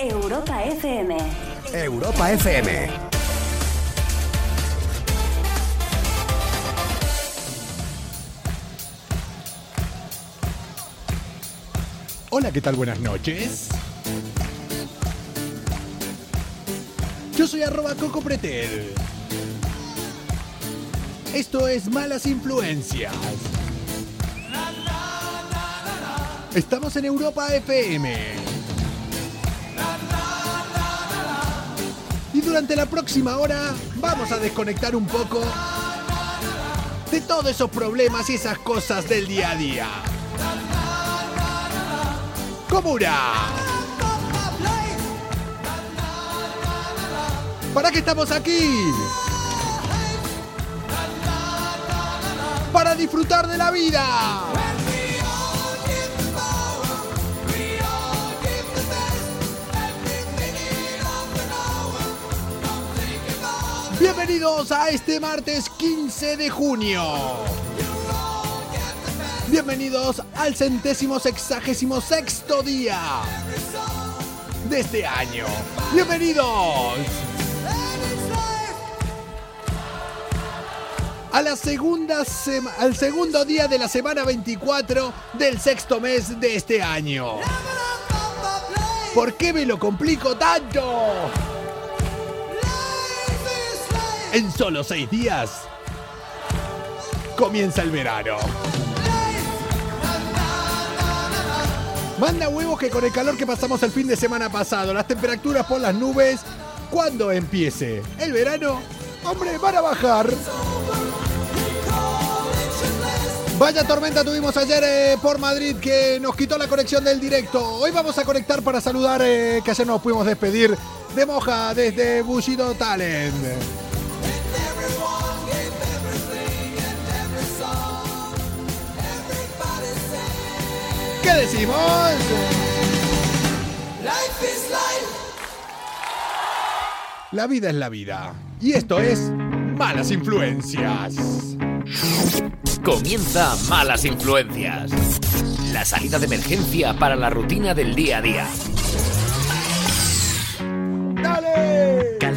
Europa FM. Europa FM. Hola, ¿qué tal? Buenas noches. Yo soy arroba Coco Pretel. Esto es Malas Influencias. Estamos en Europa FM. Y durante la próxima hora vamos a desconectar un poco de todos esos problemas y esas cosas del día a día. Comuna. ¿Para qué estamos aquí? Para disfrutar de la vida. Bienvenidos a este martes 15 de junio. Bienvenidos al centésimo sexagésimo sexto día de este año. Bienvenidos a la segunda al segundo día de la semana 24 del sexto mes de este año. ¿Por qué me lo complico tanto? En solo seis días comienza el verano. Manda huevos que con el calor que pasamos el fin de semana pasado, las temperaturas por las nubes, cuando empiece el verano, hombre, van a bajar. Vaya tormenta tuvimos ayer eh, por Madrid que nos quitó la conexión del directo. Hoy vamos a conectar para saludar eh, que ayer nos pudimos despedir de Moja desde Bushido Talent. ¿Qué decimos? La vida es la vida. Y esto es Malas Influencias. Comienza Malas Influencias. La salida de emergencia para la rutina del día a día.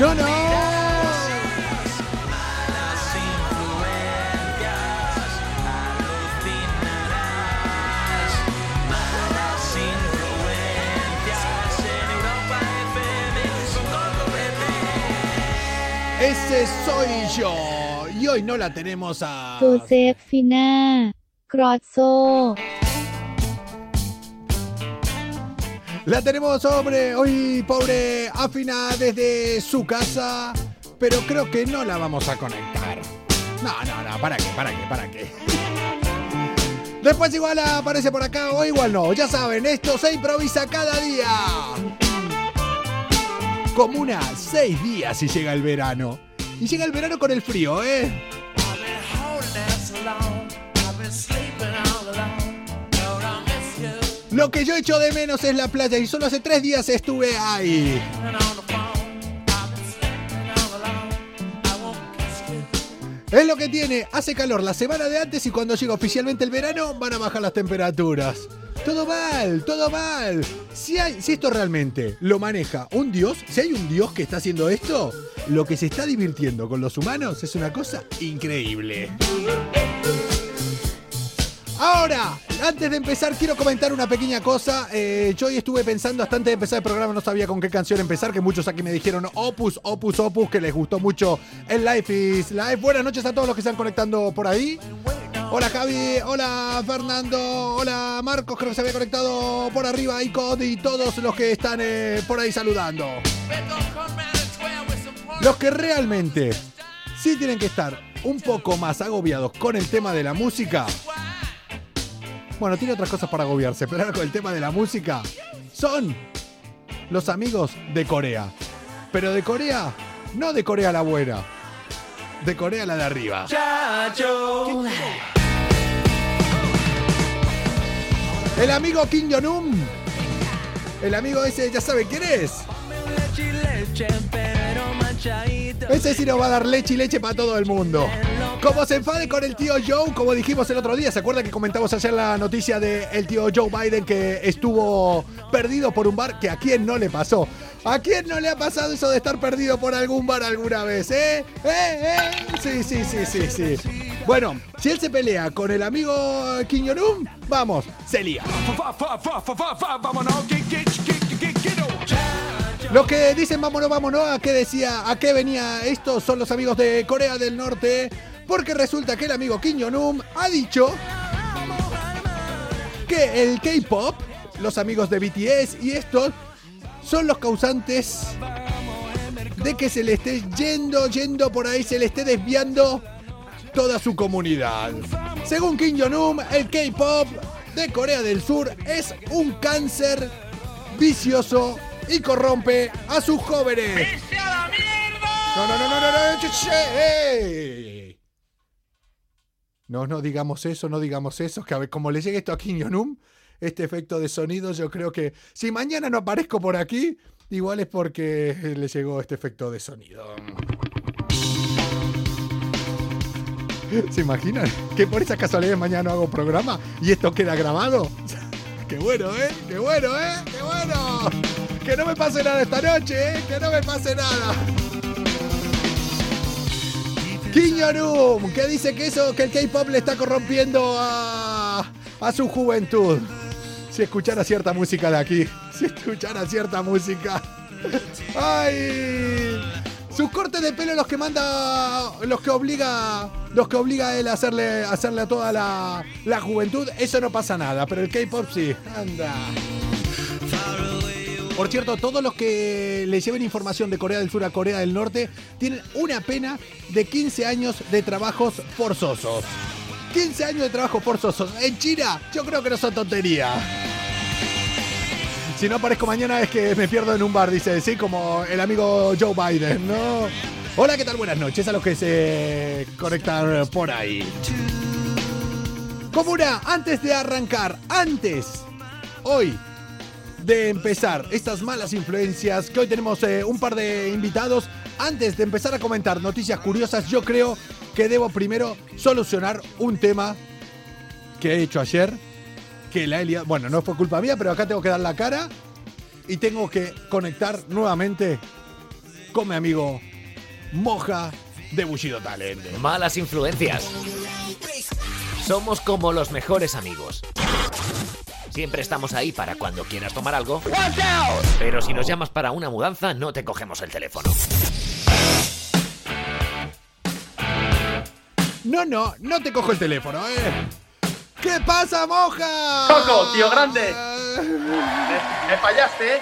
Coco Bebé. Ese soy yo. Y hoy no la tenemos a. โจ La tenemos, hombre, hoy pobre Afina desde su casa. Pero creo que no la vamos a conectar. No, no, no, ¿para qué? ¿Para qué? ¿Para qué? Después igual aparece por acá o igual no. Ya saben, esto se improvisa cada día. Como una seis días y llega el verano. Y llega el verano con el frío, ¿eh? Lo que yo echo de menos es la playa y solo hace tres días estuve ahí. Es lo que tiene, hace calor la semana de antes y cuando llega oficialmente el verano van a bajar las temperaturas. Todo mal, todo mal. Si, hay, si esto realmente lo maneja un dios, si hay un dios que está haciendo esto, lo que se está divirtiendo con los humanos es una cosa increíble. Ahora, antes de empezar, quiero comentar una pequeña cosa. Eh, yo hoy estuve pensando, hasta antes de empezar el programa, no sabía con qué canción empezar, que muchos aquí me dijeron Opus, Opus, Opus, que les gustó mucho el Life is Life. Buenas noches a todos los que están conectando por ahí. Hola Javi, hola Fernando, hola Marcos, creo que se había conectado por arriba, Icod y todos los que están eh, por ahí saludando. Los que realmente sí tienen que estar un poco más agobiados con el tema de la música. Bueno, tiene otras cosas para agobiarse, pero ahora con el tema de la música son los amigos de Corea. Pero de Corea, no de Corea la buena, de Corea la de arriba. El amigo Kim Jong-un. El amigo ese, ya saben quién es. Ese sí nos va a dar leche y leche para todo el mundo. Como se enfade con el tío Joe, como dijimos el otro día, ¿se acuerdan que comentamos ayer la noticia del tío Joe Biden que estuvo perdido por un bar? Que a quién no le pasó. ¿A quién no le ha pasado eso de estar perdido por algún bar alguna vez, eh? ¿Eh? ¿Eh? Sí, sí, sí, sí, sí. Bueno, si él se pelea con el amigo Kim Jong-un, vamos, se lía. Los que dicen vámonos, vámonos, ¿a qué decía, a qué venía esto? Son los amigos de Corea del Norte, porque resulta que el amigo Kim Jong-un ha dicho que el K-pop, los amigos de BTS y estos son los causantes de que se le esté yendo, yendo por ahí, se le esté desviando toda su comunidad. Según Kim Jong-un, el K-pop de Corea del Sur es un cáncer vicioso y corrompe a sus jóvenes. No, no, no, no, no, no, che, che, ey. No, no digamos eso, no digamos eso, que a ver, como le llegue esto a Kim Jong-un, este efecto de sonido, yo creo que si mañana no aparezco por aquí, igual es porque le llegó este efecto de sonido. ¿Se imaginan? Que por esas casualidades mañana no hago programa y esto queda grabado. ¡Qué bueno, eh! ¡Qué bueno, eh! ¡Qué bueno! Que no me pase nada esta noche, eh! Que no me pase nada. Jong-un, que dice que eso, que el K-pop le está corrompiendo a, a su juventud. Si escuchara cierta música de aquí, si escuchara cierta música. ¡Ay! Sus cortes de pelo los que manda, los que obliga, los que obliga a él a hacerle, a hacerle a toda la, la juventud, eso no pasa nada, pero el K-pop sí. Anda. Por cierto, todos los que le lleven información de Corea del Sur a Corea del Norte tienen una pena de 15 años de trabajos forzosos. 15 años de trabajos forzosos. En China, yo creo que no son tonterías. Si no aparezco mañana es que me pierdo en un bar, dice, sí, como el amigo Joe Biden, ¿no? Hola, ¿qué tal? Buenas noches a los que se conectan por ahí. Comuna, antes de arrancar, antes, hoy, de empezar estas malas influencias, que hoy tenemos eh, un par de invitados, antes de empezar a comentar noticias curiosas, yo creo que debo primero solucionar un tema que he hecho ayer, que la he liado. Bueno, no fue culpa mía, pero acá tengo que dar la cara y tengo que conectar nuevamente con mi amigo Moja de Bushido Talent. Malas influencias. Somos como los mejores amigos. Siempre estamos ahí para cuando quieras tomar algo. Pero si nos llamas para una mudanza, no te cogemos el teléfono. No, no, no te cojo el teléfono, ¿eh? ¿Qué pasa, Moja? Coco, tío grande. Me, me fallaste, ¿eh?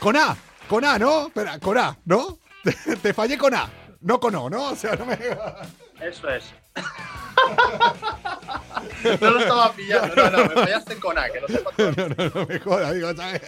Con A, con A, ¿no? Espera, con A, ¿no? Te, te fallé con A, no con O, ¿no? O sea, no me... Eso es. No lo estaba pillando, no, no, me fallaste con A, que no sepa todo. No, no, no me jodas, digo, ¿sabes?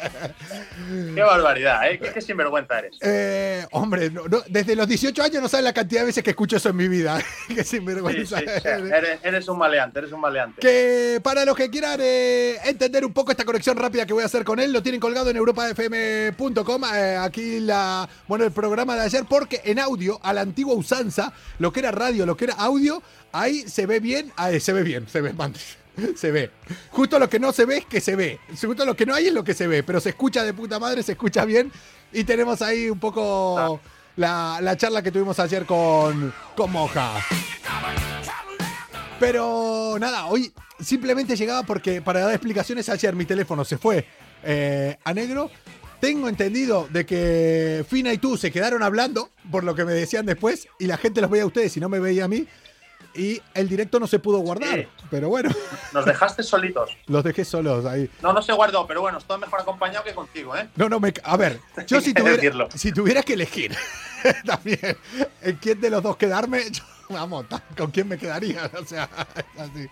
Qué barbaridad, ¿eh? Qué, qué sinvergüenza eres. Eh, hombre, no- no, desde los 18 años no sabes la cantidad de veces que escucho eso en mi vida. Qué Sí, sí, sinvergüenza. eres, eres un maleante, eres un maleante. Que para los que quieran eh, entender un poco esta conexión rápida que voy a hacer con él, lo tienen colgado en europafm.com. eh, aquí la, bueno, el programa de ayer, porque en audio, a la antigua usanza, lo que era radio, lo que era audio, ahí se ve bien, ahí se ve bien, se ve, se ve. Justo lo que no se ve es que se ve. Justo lo que no hay es lo que se ve, pero se escucha de puta madre, se escucha bien. Y tenemos ahí un poco la, la charla que tuvimos ayer con, con Moja. Pero nada, hoy simplemente llegaba porque para dar explicaciones ayer mi teléfono se fue eh, a negro. Tengo entendido de que Fina y tú se quedaron hablando, por lo que me decían después, y la gente los veía a ustedes y no me veía a mí. Y el directo no se pudo guardar. Sí. Pero bueno, Nos dejaste solitos. los dejé solos ahí. No, no se guardó, pero bueno, estoy mejor acompañado que contigo, ¿eh? No, no me. A ver, yo si tuviera, si tuviera que elegir también en quién de los dos quedarme, yo, vamos, ¿con quién me quedaría? O sea, es así.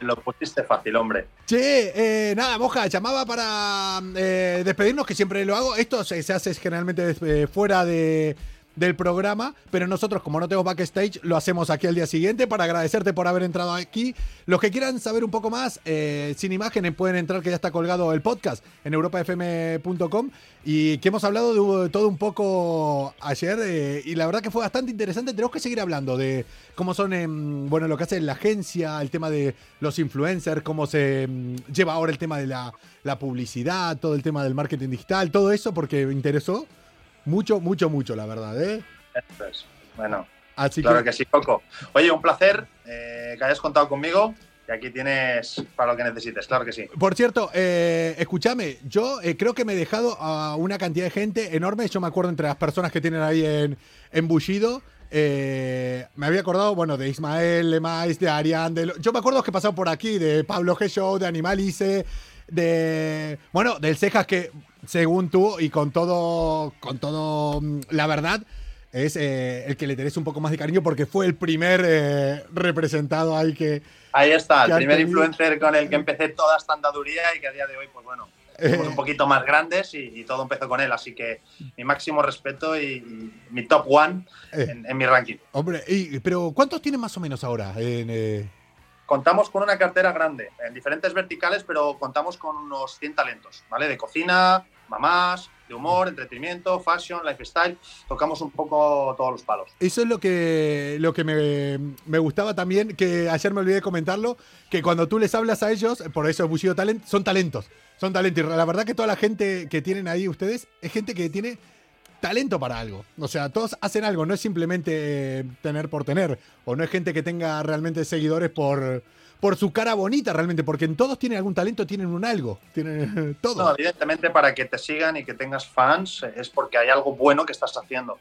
Lo pusiste fácil, hombre. Che, eh, nada, Moja, llamaba para eh, despedirnos, que siempre lo hago. Esto se, se hace generalmente eh, fuera de, del programa, pero nosotros, como no tenemos backstage, lo hacemos aquí al día siguiente para agradecerte por haber entrado aquí. Los que quieran saber un poco más, eh, sin imágenes, pueden entrar, que ya está colgado el podcast en europafm.com y que hemos hablado de todo un poco ayer eh, y la verdad que fue bastante interesante. Tenemos que seguir hablando de cómo son, em, bueno, lo que hace la agencia, el tema de los influencers, cómo se em, lleva ahora el tema de la publicidad, todo el tema del marketing digital, todo eso porque me interesó mucho, mucho, mucho, la verdad, ¿eh? Eso es. Bueno, Así claro que, que sí, Coco. Oye, un placer eh, que hayas contado conmigo y aquí tienes para lo que necesites, claro que sí. por cierto, eh, escúchame, yo eh, creo que me he dejado a una cantidad de gente enorme. Yo me acuerdo entre las personas que tienen ahí en, en Bushido. eh, me había acordado, bueno, de Ismael Lemais, de Arián, de, yo me acuerdo que pasado por aquí, de Pablo G. Show, de Animalice, de, bueno, del Cejas que, según tú, y con todo, con todo, mm, la verdad, es eh, el que le tenés un poco más de cariño porque fue el primer eh, representado ahí que, Ahí está, Que el primer tenido- influencer con el que empecé toda esta andaduría y que a día de hoy, pues bueno, somos Eh. un poquito más grandes y, y todo empezó con él. Así que mi máximo respeto y, y mi top one Eh. en, en mi ranking. Hombre, y- pero ¿cuántos tienen más o menos ahora? En, eh, Contamos con una cartera grande, en diferentes verticales, pero contamos con unos 100 talentos, ¿vale? De cocina, mamás, de humor, entretenimiento, fashion, lifestyle. Tocamos un poco todos los palos. Eso es lo que, lo que me, me gustaba también, que ayer me olvidé de comentarlo, que cuando tú les hablas a ellos, por eso Bushido Talent, son talentos. Son talentos. Y la verdad que toda la gente que tienen ahí ustedes es gente que tiene talento para algo. O sea, todos hacen algo, no es simplemente eh, tener por tener. O no es gente que tenga realmente seguidores por, por su cara bonita realmente, porque en todos tienen algún talento, tienen un algo. Tienen todo. No, evidentemente para que te sigan y que tengas fans eh, es porque hay algo bueno que estás haciendo.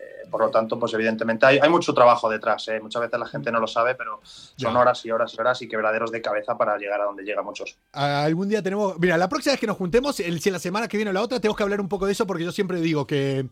Eh, por lo tanto, pues evidentemente hay, hay mucho trabajo detrás. eh. Muchas veces la gente no lo sabe, pero son Ya. horas y horas y horas y quebraderos de cabeza para llegar a donde llegan muchos. Algún día tenemos. Mira, la próxima vez que nos juntemos, el, si la semana que viene o la otra, tenemos que hablar un poco de eso porque yo siempre digo que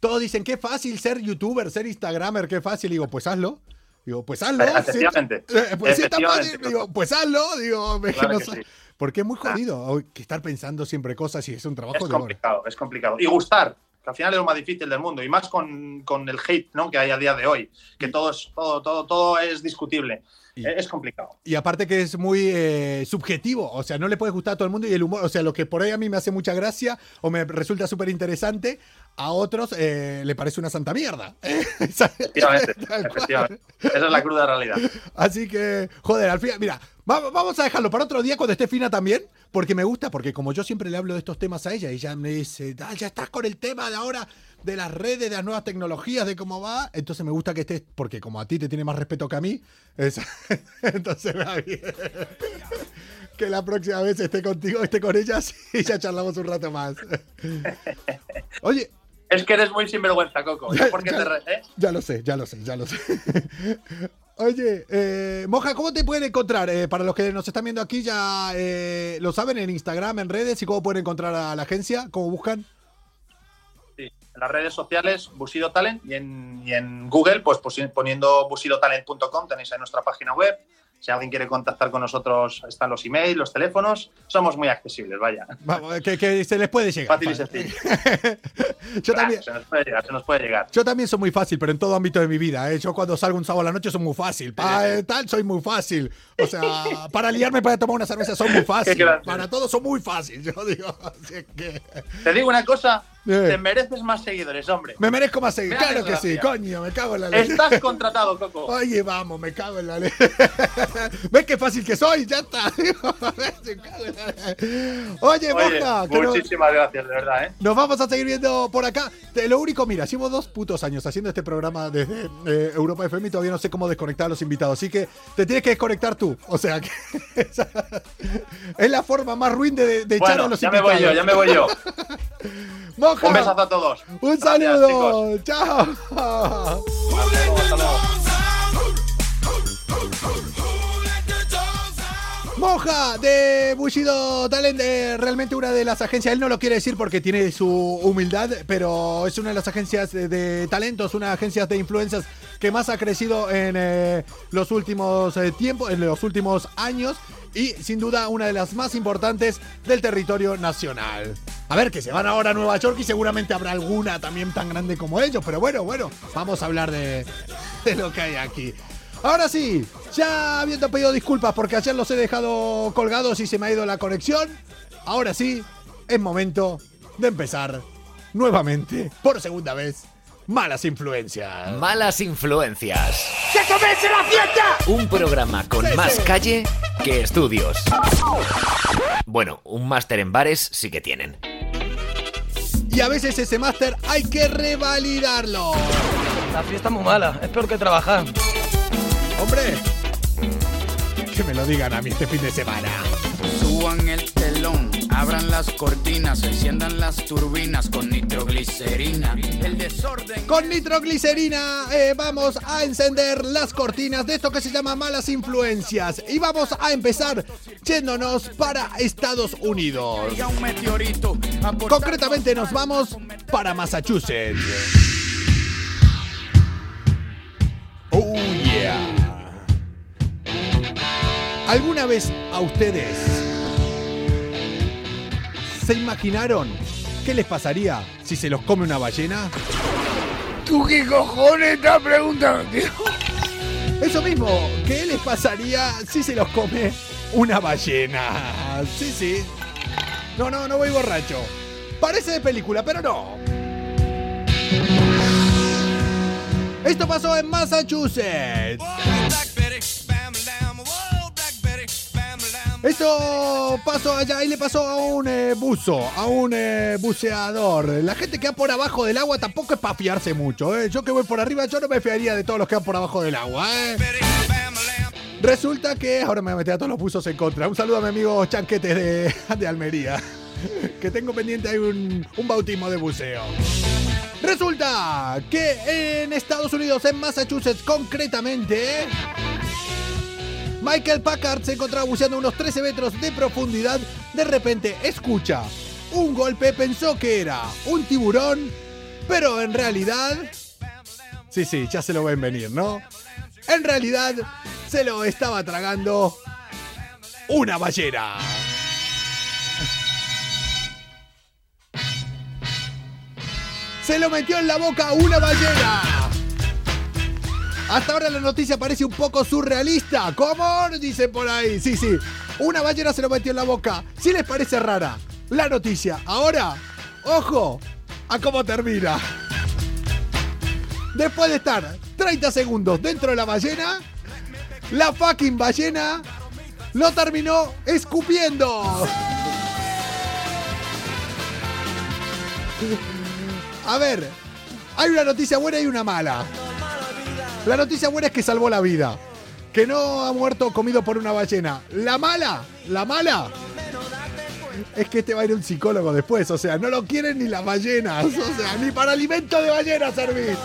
todos dicen qué fácil ser youtuber, ser instagramer, qué fácil. Digo, pues hazlo. Digo, pues hazlo. Eh, Efectivamente. eh, pues si es tan Efectivamente, fácil, digo, pues hazlo. Digo, que Claro no que sí. Porque es muy jodido oh, que estar pensando siempre cosas y es un trabajo Es de complicado, es complicado. Y gustar, que al final es lo más difícil del mundo. Y más con, con el hate ¿no? que hay a día de hoy, que todo es, todo, todo, todo es discutible. Y- Eh, Es complicado. Y aparte que es muy eh, subjetivo, o sea, no le puede gustar a todo el mundo y el humor, o sea, lo que por ahí a mí me hace mucha gracia o me resulta súper interesante, a otros eh, le parece una santa mierda. Efectivamente, efectivamente. Esa es la cruda realidad. Así que, joder, al final, mira, va- vamos a dejarlo para otro día cuando esté fina también, porque me gusta, porque como yo siempre le hablo de estos temas a ella, y ella me dice, "Ah, ya estás con el tema de ahora de las redes, de las nuevas tecnologías, de cómo va, entonces me gusta que estés, porque como a ti te tiene más respeto que a mí, es- entonces va bien. Que la próxima vez esté contigo, esté con ellas y ya charlamos un rato más. Oye, Es que eres muy sinvergüenza, Coco. Ya, ¿Por qué ya. te re- eh? Ya lo sé, ya lo sé, ya lo sé. Oye, eh, Moja, ¿cómo te pueden encontrar? Eh, para los que nos están viendo aquí, ya lo saben en Instagram, en redes, y cómo pueden encontrar a la agencia, cómo buscan. Sí, en las redes sociales, Busido Talent, y en, y en Google, pues posi- poniendo busidotalent.com tenéis ahí nuestra página web. Si alguien quiere contactar con nosotros, están los emails, los teléfonos. Somos muy accesibles, vaya. Vamos, que, que se les puede llegar. Fácil y sencillo. yo, también, Se nos puede llegar, se nos puede llegar. yo también soy muy fácil, pero en todo ámbito de mi vida. ¿eh? Yo cuando salgo un sábado a la noche soy muy fácil. Para tal, soy muy fácil. O sea, para liarme para tomar una cerveza soy muy fácil. Para todo soy muy fácil. Yo digo, así que... Te digo una cosa, Te mereces más seguidores, hombre. Me merezco más seguir. Mira Claro que sí, coño, me cago en la ley. Estás contratado, Coco. Oye, vamos, me cago en la ley. ¿Ves qué fácil que soy? Ya está. Me cago en la ley. Oye, Oye, muchísimas gracias, de verdad, ¿eh? nos vamos a seguir viendo por acá. Te- lo único, mira, llevo dos putos años haciendo este programa desde eh, Europa FM y todavía no sé cómo desconectar a los invitados. Así que te tienes que desconectar tú. O sea, que esa- es la forma más ruin de, de echar a los ya me invitados. voy yo, ya me voy yo. Un besazo a todos. un Gracias, saludo. Chao. Hasta luego, hasta luego. Moja de Bushido Talent, eh, realmente una de las agencias, él no lo quiere decir porque tiene su humildad, pero es una de las agencias de, de talentos, una de las agencias de influencias que más ha crecido en eh, los últimos eh, tiempos, en los últimos años y sin duda una de las más importantes del territorio nacional. A ver, que se van ahora a Nueva York y seguramente habrá alguna también tan grande como ellos, pero bueno, bueno, vamos a hablar de, de lo que hay aquí. Ahora sí, ya habiendo pedido disculpas porque ayer los he dejado colgados y se me ha ido la conexión, ahora sí, es momento de empezar nuevamente, por segunda vez, Malas Influencias. Malas influencias. Un programa con Sí, más sí. calle que estudios. Bueno, un máster en bares sí que tienen. Y a veces ese máster hay que revalidarlo. La fiesta es muy mala, es peor que trabajar. Hombre, que me lo digan a mí este fin de semana. Suban el telón, abran las cortinas, enciendan las turbinas con nitroglicerina. El desorden. Con nitroglicerina eh, vamos a encender las cortinas de esto que se llama malas influencias. Y vamos a empezar yéndonos para Estados Unidos. Concretamente nos vamos para Massachusetts. Oh yeah. ¿Alguna vez a ustedes se imaginaron qué les pasaría si se los come una ballena? ¿Tú qué cojones estás preguntando? Eso mismo, ¿qué les pasaría si se los come una ballena? Sí, sí. No, no, no voy borracho. Parece de película, pero no. Esto pasó en Massachusetts. Esto pasó allá y le pasó a un eh, buzo, a un eh, buceador. La gente que va por abajo del agua tampoco es para fiarse mucho. ¿eh? Yo que voy por arriba, yo no me fiaría de todos los que van por abajo del agua. ¿eh? Resulta que ahora me voy a meter a todos los buzos en contra. Un saludo a mi amigo Chanquete de, de Almería. Que tengo pendiente ahí un, un bautismo de buceo. Resulta que en Estados Unidos, en Massachusetts concretamente, Michael Packard se encontraba buceando unos 13 metros de profundidad. De repente escucha un golpe, pensó que era un tiburón, pero en realidad... Sí, sí, ya se lo ven venir, ¿no? En realidad se lo estaba tragando una ballena. Se lo metió en la boca una ballena. Hasta ahora la noticia parece un poco surrealista. ¿Cómo? Dice por ahí. Sí, sí. Una ballena se lo metió en la boca. Si les parece rara la noticia. Ahora, ojo a cómo termina. Después de estar 30 segundos dentro de la ballena, la fucking ballena lo terminó escupiendo. A ver, hay una noticia buena y una mala. La noticia buena es que salvó la vida. Que no ha muerto comido por una ballena. La mala, la mala. Es que este va a ir un psicólogo después. O sea, no lo quieren ni las ballenas. O sea, ni para alimento de ballena servir.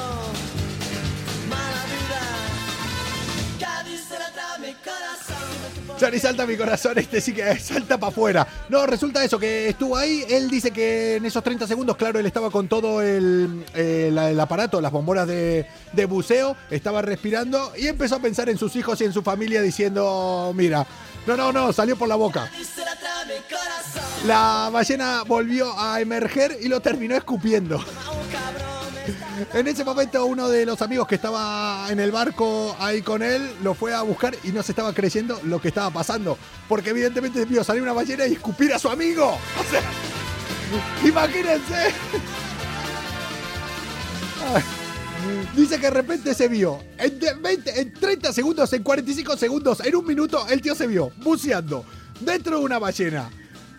Ni salta mi corazón, este sí que salta para afuera. No, resulta eso, que estuvo ahí. Él dice que en esos 30 segundos, claro, él estaba con todo el, eh, la- el aparato, las bombonas de, de buceo, estaba respirando y empezó a pensar en sus hijos y en su familia diciendo, mira, no, no, no, salió por la boca. La ballena volvió a emerger y lo terminó escupiendo. En ese momento uno de los amigos que estaba en el barco ahí con él lo fue a buscar y no se estaba creyendo lo que estaba pasando. Porque evidentemente vio salir una ballena y escupir a su amigo. O sea, imagínense. Dice que de repente se vio en, de- 20, en 30 segundos, en 45 segundos, en un minuto, el tío se vio buceando dentro de una ballena.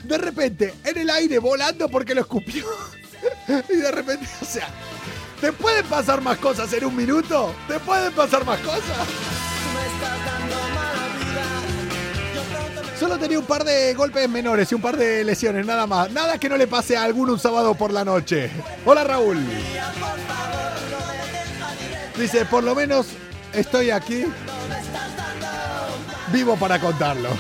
De repente, en el aire, volando porque lo escupió. Y de repente, o sea, ¿te pueden pasar más cosas en un minuto? ¿Te pueden pasar más cosas? Solo tenía un par de golpes menores y un par de lesiones, nada más. Nada que no le pase a alguno un sábado por la noche. Hola Raúl. Dice, por lo menos estoy aquí vivo para contarlo.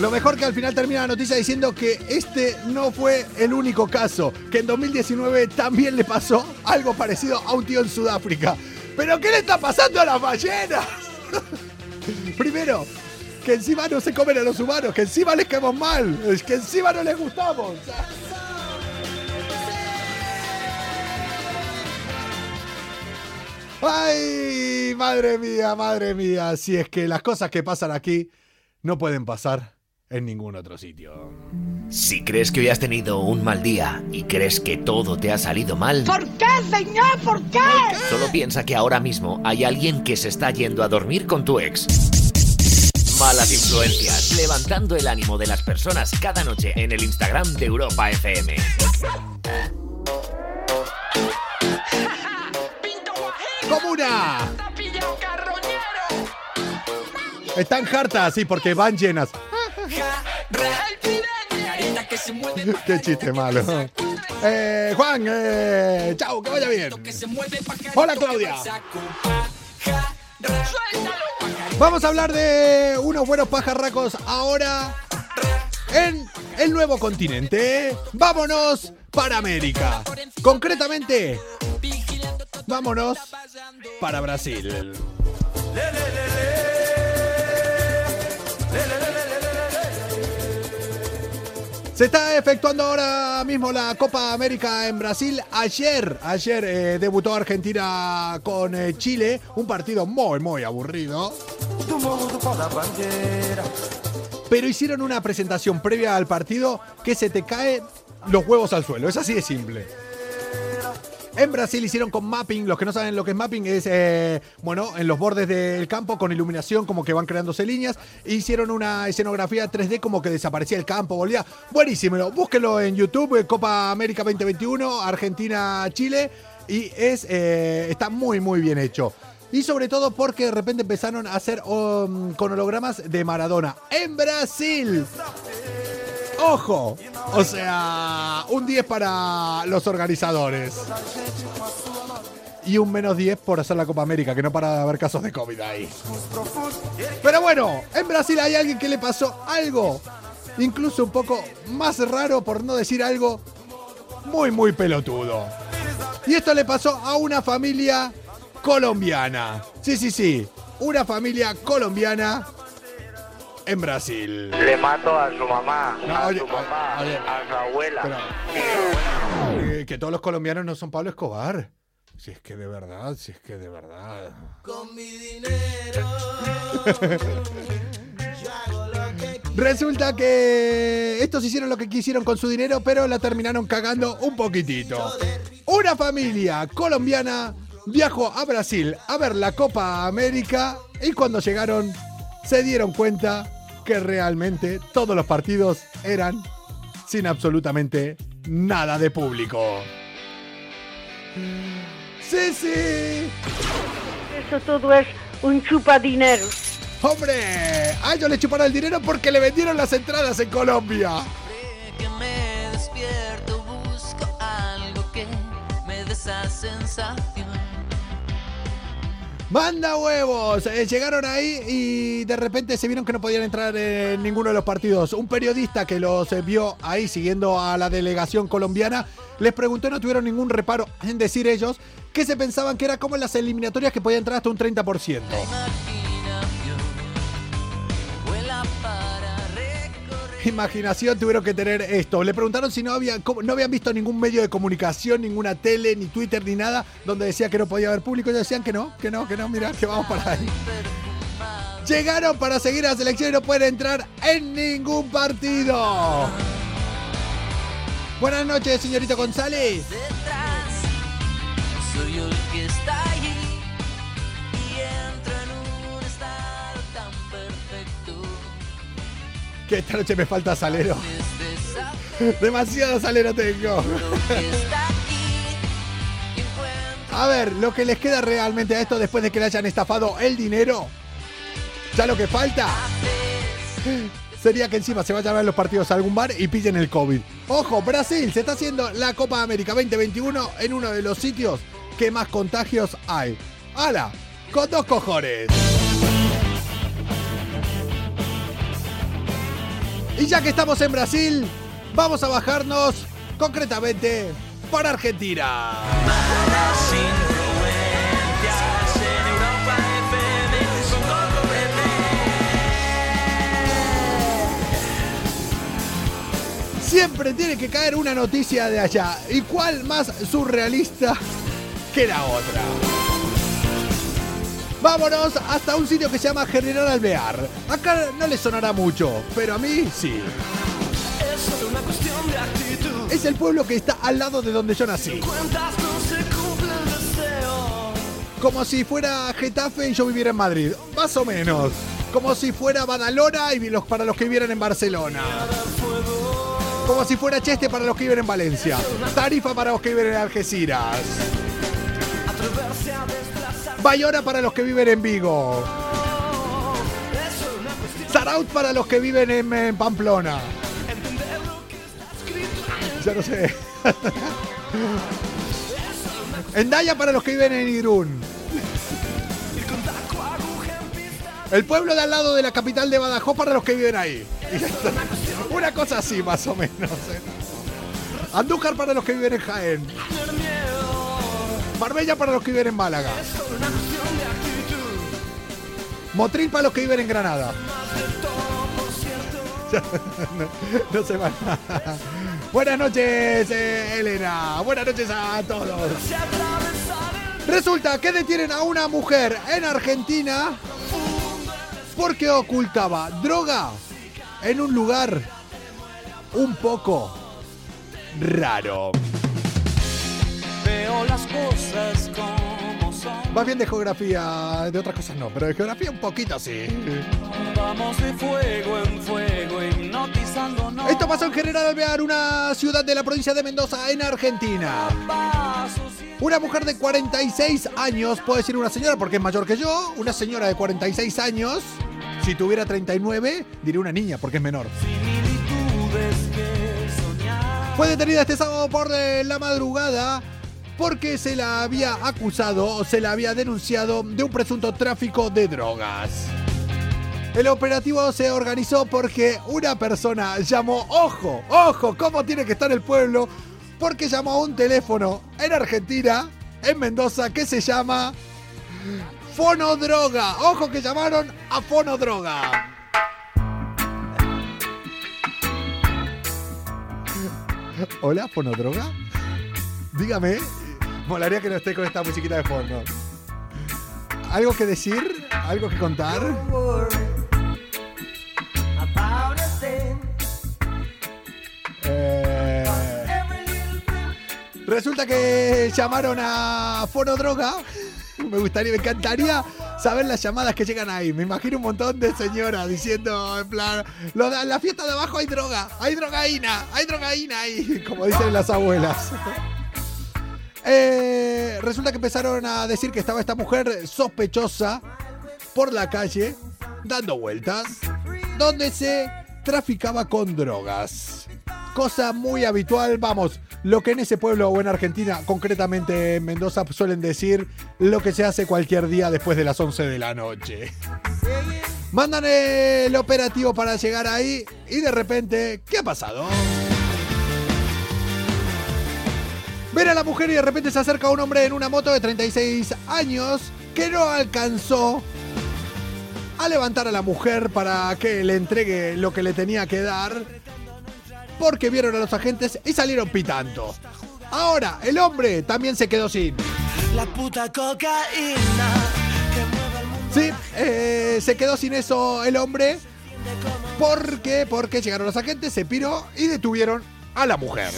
Lo mejor que al final termina la noticia diciendo que este no fue el único caso, que en 2019 también le pasó algo parecido a un tío en Sudáfrica. ¿Pero qué le está pasando a las ballenas? Primero, que encima no se comen a los humanos, que encima les caemos mal, que encima no les gustamos. Ay, madre mía, madre mía, si es que las cosas que pasan aquí no pueden pasar en ningún otro sitio. Si crees que hoy has tenido un mal día y crees que todo te ha salido mal, ¿Por qué, señor? ¿Por qué? solo piensa que ahora mismo hay alguien que se está yendo a dormir con tu ex. Malas influencias, levantando el ánimo de las personas cada noche en el Instagram de Europa FM. ¡Comuna! Están hartas, sí, porque van llenas. Qué chiste malo. Eh, Juan, eh, chao, que vaya bien. Hola, Claudia. Vamos a hablar de unos buenos pajarracos ahora en el nuevo continente. Vámonos para América. Concretamente, vámonos para Brasil. Se está efectuando ahora mismo la Copa América en Brasil. Ayer, ayer eh, debutó Argentina con eh, Chile, un partido muy, muy aburrido. Pero hicieron una presentación previa al partido que se te caen los huevos al suelo. Es así de simple. En Brasil hicieron con mapping, los que no saben lo que es mapping es, eh, bueno, en los bordes del campo con iluminación como que van creándose líneas. Hicieron una escenografía 3D como que desaparecía el campo, volvía. Buenísimo, búsquenlo en YouTube, eh, Copa América 2021, Argentina-Chile. Y es, eh, está muy, muy bien hecho. Y sobre todo porque de repente empezaron a hacer um, con hologramas de Maradona. En Brasil. ¡Ojo! O sea, un 10 para los organizadores. Y un menos 10 por hacer la Copa América, que no para de haber casos de COVID ahí. Pero bueno, en Brasil hay alguien que le pasó algo, incluso un poco más raro, por no decir algo muy, muy pelotudo. Y esto le pasó a una familia colombiana. Sí, sí, sí. Una familia colombiana en Brasil. Le mato a su mamá, No, a oye, su papá, oye, a su abuela. Pero- Eh, que todos los colombianos no son Pablo Escobar. Si es que de verdad, si es que de verdad. Con mi dinero. Resulta que estos hicieron lo que quisieron con su dinero, pero la terminaron cagando un poquitito. Una familia colombiana viajó a Brasil a ver la Copa América y cuando llegaron se dieron cuenta que realmente todos los partidos eran sin absolutamente nada de público. Sí, sí. Eso todo es un chupadinero. ¡Hombre! A ellos le chuparon el dinero porque le vendieron las entradas en Colombia. que me despierto, busco algo que me dé esa sensación. ¡Manda huevos! Eh, llegaron ahí y de repente se vieron que no podían entrar en ninguno de los partidos. Un periodista que los eh, vio ahí siguiendo a la delegación colombiana les preguntó no tuvieron ningún reparo en decir ellos que se pensaban que era como en las eliminatorias que podía entrar hasta un 30%. Imaginación tuvieron que tener esto. Le preguntaron si no, había, no habían visto ningún medio de comunicación, ninguna tele, ni Twitter, ni nada, donde decía que no podía haber público. Ellos decían que no, que no, que no, mira, que vamos para ahí. Llegaron para seguir a la selección y no pueden entrar en ningún partido. Buenas noches, señorita González. Que esta noche me falta salero. Demasiado salero tengo. A ver, lo que les queda realmente a esto después de que le hayan estafado el dinero. Ya lo que falta sería que encima se vayan a ver los partidos a algún bar y pillen el COVID. Ojo, Brasil se está haciendo la Copa América 2021 en uno de los sitios que más contagios hay. ¡Hala! Con dos cojones. Y ya que estamos en Brasil, vamos a bajarnos concretamente para Argentina. Siempre tiene que caer una noticia de allá. ¿Y cuál más surrealista que la otra? Vámonos hasta un sitio que se llama General Alvear. Acá no le sonará mucho, pero a mí sí. Es solo una cuestión de actitud. Es el pueblo que está al lado de donde yo nací. Como si fuera Getafe y yo viviera en Madrid. Más o menos. Como si fuera Badalona y los, para los que vivieran en Barcelona. Como si fuera Cheste para los que viven en Valencia. Tarifa para los que viven en Algeciras. Bayona para los que viven en Vigo. Zaraut para los que viven en, en Pamplona. Ya no sé. Endaya para los que viven en Irún. El pueblo de al lado de la capital de Badajoz para los que viven ahí. Una cosa así, más o menos. ¿eh? Andújar para los que viven en Jaén. Marbella para los que viven en Málaga. Motril para los que viven en Granada. No, se va nada. Buenas noches, eh, Elena. Buenas noches a todos. Resulta que detienen a una mujer en Argentina porque ocultaba droga en un lugar un poco raro. Veo las cosas como son. Más bien de geografía, de otras cosas no, pero de geografía un poquito sí. Vamos de fuego en fuego, hipnotizándonos. Esto pasó en General Alvear, una ciudad de la provincia de Mendoza, en Argentina. Una mujer de 46 años, puedo decir una señora porque es mayor que yo, una señora de 46 años, si tuviera 39, diría una niña porque es menor. Fue detenida este sábado por la madrugada porque se la había acusado o se la había denunciado de un presunto tráfico de drogas. El operativo se organizó porque una persona llamó, ojo, ojo, cómo tiene que estar el pueblo, porque llamó a un teléfono en Argentina, en Mendoza, que se llama Fonodroga. Ojo que llamaron a Fonodroga. Hola, Fonodroga. Dígame, molaría que no esté con esta musiquita de fondo. ¿Algo que decir? ¿Algo que contar? Eh, Resulta que llamaron a Fonodroga. Me gustaría, me encantaría saber las llamadas que llegan ahí. Me imagino un montón de señoras diciendo, en plan, "Lo de- en la fiesta de abajo hay droga, hay drogaína, hay drogaína ahí, como dicen las abuelas. Eh, resulta que empezaron a decir que estaba esta mujer sospechosa por la calle, dando vueltas, donde se traficaba con drogas. Cosa muy habitual, vamos, lo que en ese pueblo o en Argentina, concretamente en Mendoza, suelen decir lo que se hace cualquier día después de las 11 de la noche. Mandan el operativo para llegar ahí y de repente, ¿qué ha pasado? Ven a la mujer y de repente se acerca un hombre en una moto de 36 años que no alcanzó a levantar a la mujer para que le entregue lo que le tenía que dar porque vieron a los agentes y salieron pitando. Ahora, el hombre también se quedó sin. La puta cocaína que mueve el mundo. Sí, eh, se quedó sin eso el hombre. ¿Por qué? Porque llegaron los agentes, se piró y detuvieron a la mujer.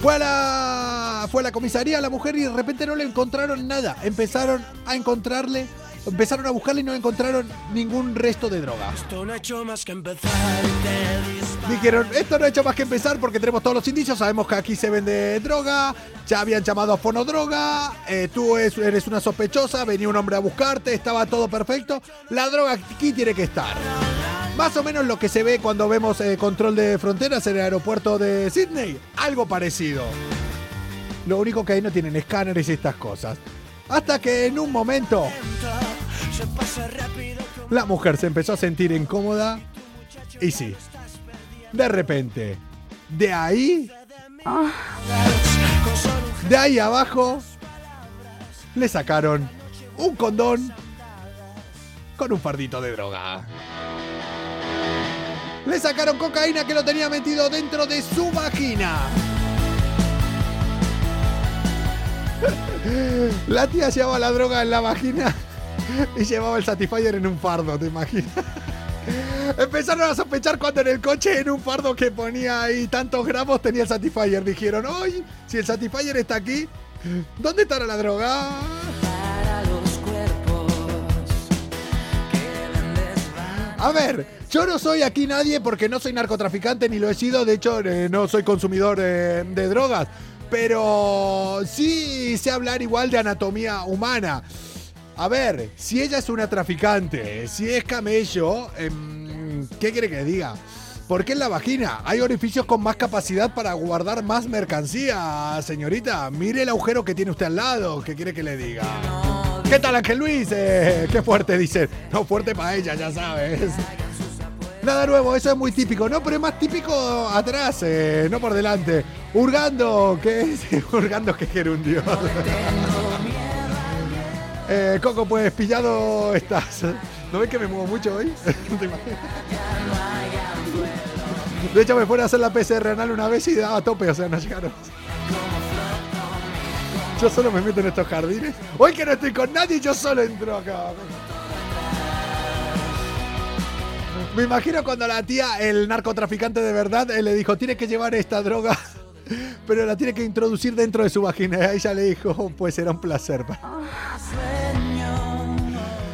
Fue a la, fue a la comisaría la mujer y de repente no le encontraron nada. Empezaron a encontrarle, empezaron a buscarle y no encontraron ningún resto de droga. Esto no ha hecho más que empezar. Dijeron, esto no ha hecho más que empezar porque tenemos todos los indicios, sabemos que aquí se vende droga, ya habían llamado a Fonodroga, eh, tú es- eres una sospechosa, venía un hombre a buscarte, estaba todo perfecto, la droga aquí tiene que estar. Más o menos lo que se ve cuando vemos eh, control de fronteras en el aeropuerto de Sydney, algo parecido. Lo único que ahí no tienen escáneres y estas cosas. Hasta que en un momento la mujer se empezó a sentir incómoda Y sí, de repente, de ahí, de ahí abajo, le sacaron un condón con un fardito de droga. Le sacaron cocaína que lo tenía metido dentro de su vagina. La tía llevaba la droga en la vagina y llevaba el Satisfyer en un fardo, ¿te imaginas? Empezaron a sospechar cuando en el coche, en un fardo que ponía ahí tantos gramos, tenía el Satisfyer. Dijeron, hoy, si el Satisfyer está aquí, ¿dónde estará la droga? A ver, yo no soy aquí nadie porque no soy narcotraficante ni lo he sido, de hecho eh, no soy consumidor eh, de drogas, pero sí sé hablar igual de anatomía humana. A ver, si ella es una traficante, si es camello, em, ¿qué quiere que diga? Porque en la vagina hay orificios con más capacidad para guardar más mercancía, señorita. Mire el agujero que tiene usted al lado, ¿qué quiere que le diga? ¿Qué tal Ángel Luis? Eh, qué fuerte, dice. No, fuerte para ella, ya sabes. Nada nuevo, eso es muy típico, ¿no? Pero es más típico atrás, eh, no por delante. Hurgando, ¿qué es? Hurgando que gerundio. Eh, Coco, pues pillado estás. ¿No ves que me muevo mucho hoy? ¿Te imaginas? De hecho, me fueron a hacer la PCR renal una vez y daba a tope, o sea, no llegaron. Yo solo me meto en estos jardines. Hoy que no estoy con nadie, yo solo entro acá. Me imagino cuando la tía, el narcotraficante de verdad, eh, le dijo, tiene que llevar esta droga, pero la tiene que introducir dentro de su vagina. Ella le dijo, pues será un placer.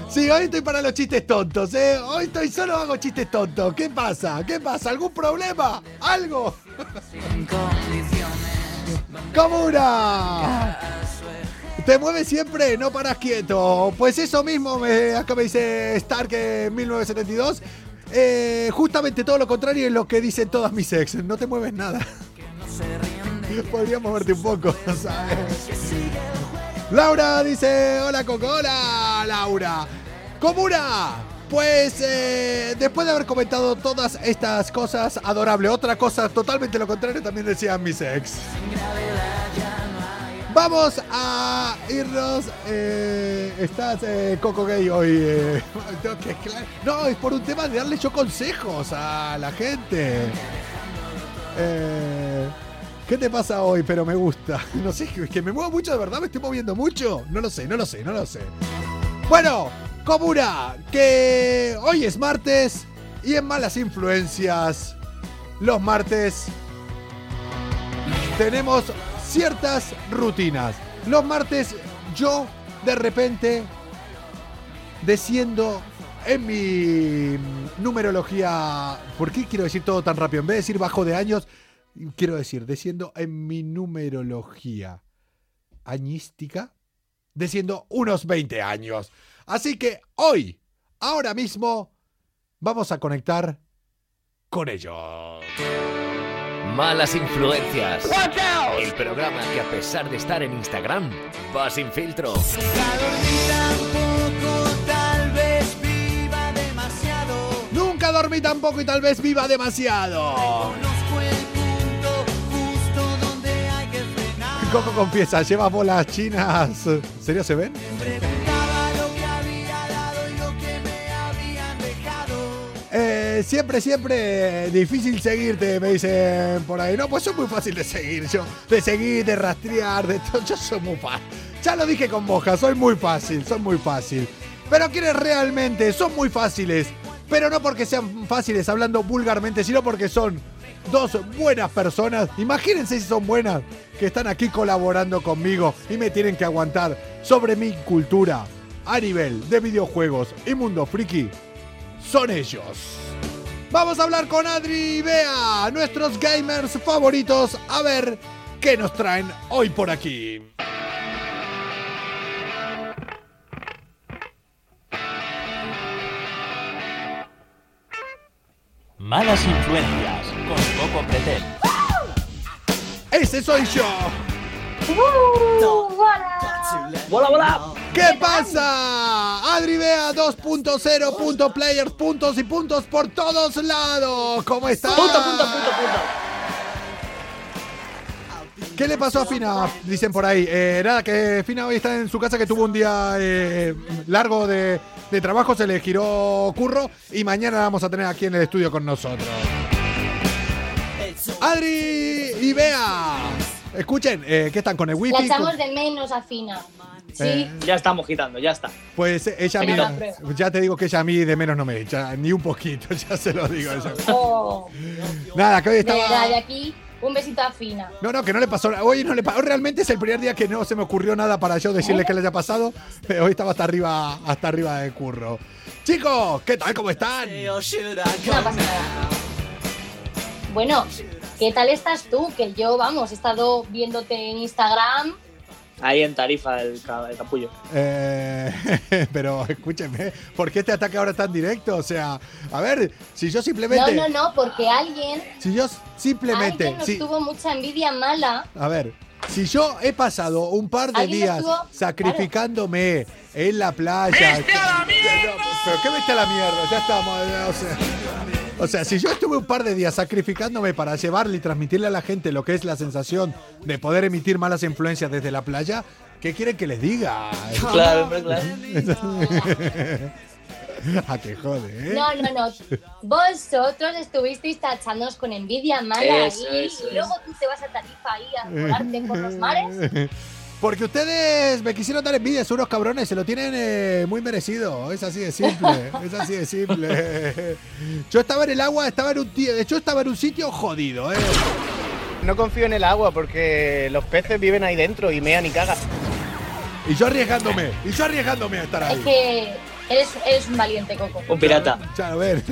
Sí, hoy estoy para los chistes tontos, ¿eh? Hoy estoy solo hago chistes tontos. ¿Qué pasa? ¿Qué pasa? ¿Algún problema? ¿Algo? ¡Comuna! Te mueves siempre, no paras quieto. Pues eso mismo me, acá me dice Stark en 1972. Eh, justamente todo lo contrario es lo que dicen todas mis ex. No te mueves nada. Podría moverte un poco, ¿sabes? Laura dice, hola Coco, hola Laura. Comuna, pues eh, después de haber comentado todas estas cosas, adorable, otra cosa totalmente lo contrario también decían mis ex. Vamos a irnos. eh, estás eh, Coco Gay hoy. que-. No, es por un tema de darle yo consejos a la gente. Eh, ¿Qué te pasa hoy? Pero me gusta. No sé, es que me muevo mucho de verdad, me estoy moviendo mucho. No lo sé, no lo sé, no lo sé. Bueno, Comuna, que hoy es martes y en malas influencias, los martes tenemos ciertas rutinas. Los martes yo de repente desciendo en mi numerología. ¿Por qué quiero decir todo tan rápido? En vez de decir bajo de años, quiero decir desciendo en mi numerología añística, desciendo unos 20 años. Así que hoy, ahora mismo, vamos a conectar con ellos. Malas influencias. El programa que a pesar de estar en Instagram, va sin filtro. tal vez viva demasiado. Nunca dormí tampoco y tal vez viva demasiado. Coco confiesa, lleva bolas chinas. ¿Serio se ven? Eh, siempre, siempre difícil seguirte, me dicen por ahí. No, pues soy muy fácil de seguir yo. De seguir, de rastrear, de todo. Yo soy muy fácil. Ya lo dije con Moja, soy muy fácil, soy muy fácil. Pero quienes realmente son muy fáciles. Pero no porque sean fáciles hablando vulgarmente, sino porque son dos buenas personas. Imagínense si son buenas, que están aquí colaborando conmigo y me tienen que aguantar sobre mi cultura a nivel de videojuegos y mundo friki. Son ellos. Vamos a hablar con Adri y Bea, nuestros gamers favoritos, a ver qué nos traen hoy por aquí. Malas influencias con Coco Pretel. Ese soy yo. ¡Hola! ¡Hola, hola! ¿Qué pasa? Adri Bea 2.0, punto players, puntos y puntos por todos lados. ¿Cómo está? Punto, punto, punto, punto. ¿Qué le pasó a Fina? Dicen por ahí. Eh, nada, que Fina hoy está en su casa, que tuvo un día eh, largo de, de trabajo, se le giró curro y mañana la vamos a tener aquí en el estudio con nosotros. Adri y Bea. Escuchen, eh, ¿qué están con el La wifi? echamos de menos a Fina. Sí. Eh, Ya estamos quitando, ya está. Pues ella a mí, la ya te digo que ella a mí de menos no me echa, ni un poquito, ya se lo digo. ella. Oh, Nada, que hoy verdad, estaba... de aquí, un besito a Fina. No, no, que no le pasó nada. Hoy no le pasó. Realmente es el primer día que no se me ocurrió nada para yo decirle que le haya pasado. Pero hoy estaba hasta arriba, hasta arriba de curro. Chicos, ¿qué tal? ¿Cómo están? No pasa nada. Bueno, ¿qué tal estás tú? Que yo, vamos, he estado viéndote en Instagram. Ahí en Tarifa, el, el capullo. Eh, pero escúcheme, ¿por qué este ataque ahora tan directo? O sea, a ver, si yo No, simplemente. no, no, porque alguien, Si yo simplemente. alguien nos si- tuvo mucha envidia mala. A ver, si yo he pasado un par de días estuvo- sacrificándome en la playa. Pero qué vete a la mierda, ya estamos. O sea, o sea, si yo estuve un par de días sacrificándome para llevarle y transmitirle a la gente lo que es la sensación de poder emitir malas influencias desde la playa, ¿qué quieren que les diga? Claro, claro. A que jode, ¿eh? No, no, no. Vosotros estuvisteis tachándonos con envidia mala Eso, ahí, eso, y luego tú te vas a Tarifa ahí a volarte por los mares. Porque ustedes me quisieron dar envidia, son unos cabrones, se lo tienen eh, muy merecido. Es así de simple, es así de simple. Yo estaba en el agua, estaba en un tío, yo estaba en un sitio jodido, ¿eh? No confío en el agua porque los peces viven ahí dentro y mean y cagan. Y yo arriesgándome, y yo arriesgándome a estar Es ahí. que eres, eres un valiente, Coco. Un pirata. Ya, a ver.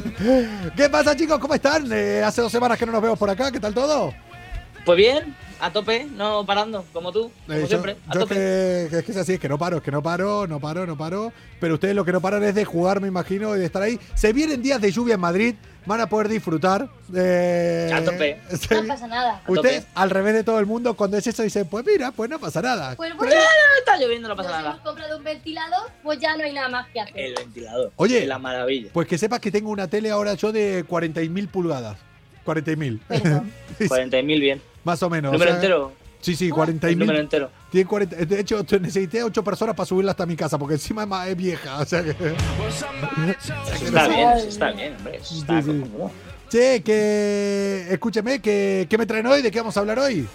¿Qué pasa, chicos? ¿Cómo están? Eh, hace dos semanas que no nos vemos por acá, ¿qué tal todo? Pues bien, a tope, no parando, como tú, como yo siempre, a yo tope. que, que es que es así, es que no paro, es que no paro, no paro, no paro. Pero ustedes lo que no paran es de jugar, me imagino, y de estar ahí. Se vienen días de lluvia en Madrid, van a poder disfrutar. eh, A tope. se- No pasa nada. Usted, al revés de todo el mundo, cuando es eso, dice, pues mira, pues no pasa nada. Pues bueno, no está lloviendo, no pasa nos nada. hemos comprado un ventilador, pues ya no hay nada más que hacer. El ventilador. Oye. La maravilla. Pues que sepas que tengo una tele ahora yo de 40.000 pulgadas. 40.000. 40.000 bien. Más o menos. ¿Número o sea, entero? Sí, sí, El 40.000. número entero. Tiene 40, de hecho, necesité 8 personas para subirla hasta mi casa, porque encima es es vieja. O sea que. Está bien, está bien, hombre. Está Sí, sí. Che, que. Escúcheme, que, ¿qué me traen hoy? ¿De qué vamos a hablar hoy?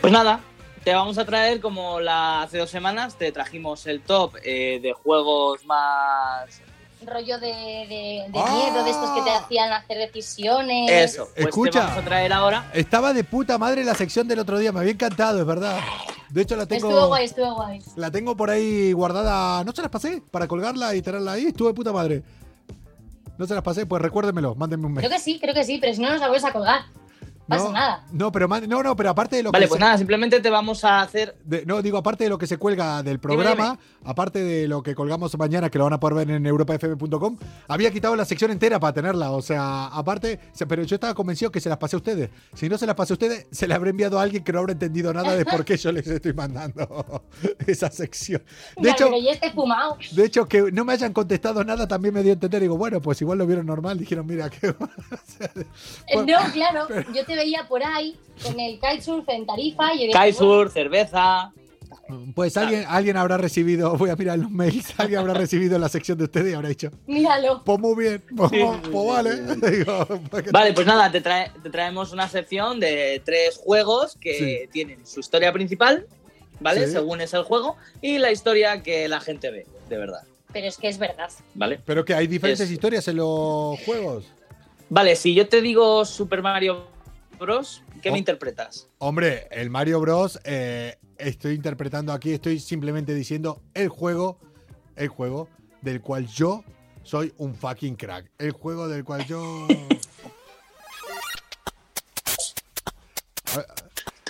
Pues nada, te vamos a traer como la, hace dos semanas te trajimos el top eh, de juegos más... Rollo de, de, de Ah. miedo, de estos que te hacían hacer decisiones. Eso, pues te Escucha. vamos a traer ahora. Estaba de puta madre la sección del otro día, me había encantado, es verdad. De hecho, la Estuvo tengo. guay, estuvo guay. La tengo por ahí guardada. ¿No se las pasé? Para colgarla y tenerla ahí. Estuve de puta madre. No se las pasé, pues recuérdemelo, mándenme un mail. Creo que sí, creo que sí, pero si no nos la vuelves a colgar. Pasa no, nada. No, pero no, no, pero aparte de lo Vale, que pues se- nada, simplemente te vamos a hacer... de- no, digo, aparte de lo que se cuelga del programa, aparte de lo que colgamos mañana, que lo van a poder ver en europafm.com, había quitado la sección entera para tenerla. O sea, aparte, se- pero yo estaba convencido que se las pasé a ustedes. Si no se las pasé a ustedes, se le habré enviado a alguien que no habrá entendido nada de por qué yo les estoy mandando esa sección. De Ya, hecho, pero ya esté fumado. de hecho, que no me hayan contestado nada también me dio a entender. Digo, bueno, pues igual lo vieron normal. Dijeron, mira, qué. Eh, No, claro, yo te veía por ahí con el kitesurf en Tarifa y Kitesurf, cerveza... Pues alguien, alguien habrá recibido, voy a mirar los mails, alguien habrá recibido la sección de ustedes y habrá dicho, míralo. pues muy bien, pues, Sí, pues vale. Digo, pues Vale, pues nada, te, trae- te traemos una sección de tres juegos que tienen su historia principal, ¿vale? Sí. Según es el juego, y la historia que la gente ve, de verdad, Pero es que es verdad. ¿vale? Pero que hay diferentes Es- historias en los juegos. Vale, si yo te digo Super Mario Bros, ¿qué Oh. me interpretas? Hombre, el Mario Bros. eh, estoy interpretando aquí, estoy simplemente diciendo el juego, el juego del cual yo soy un fucking crack. El juego del cual yo.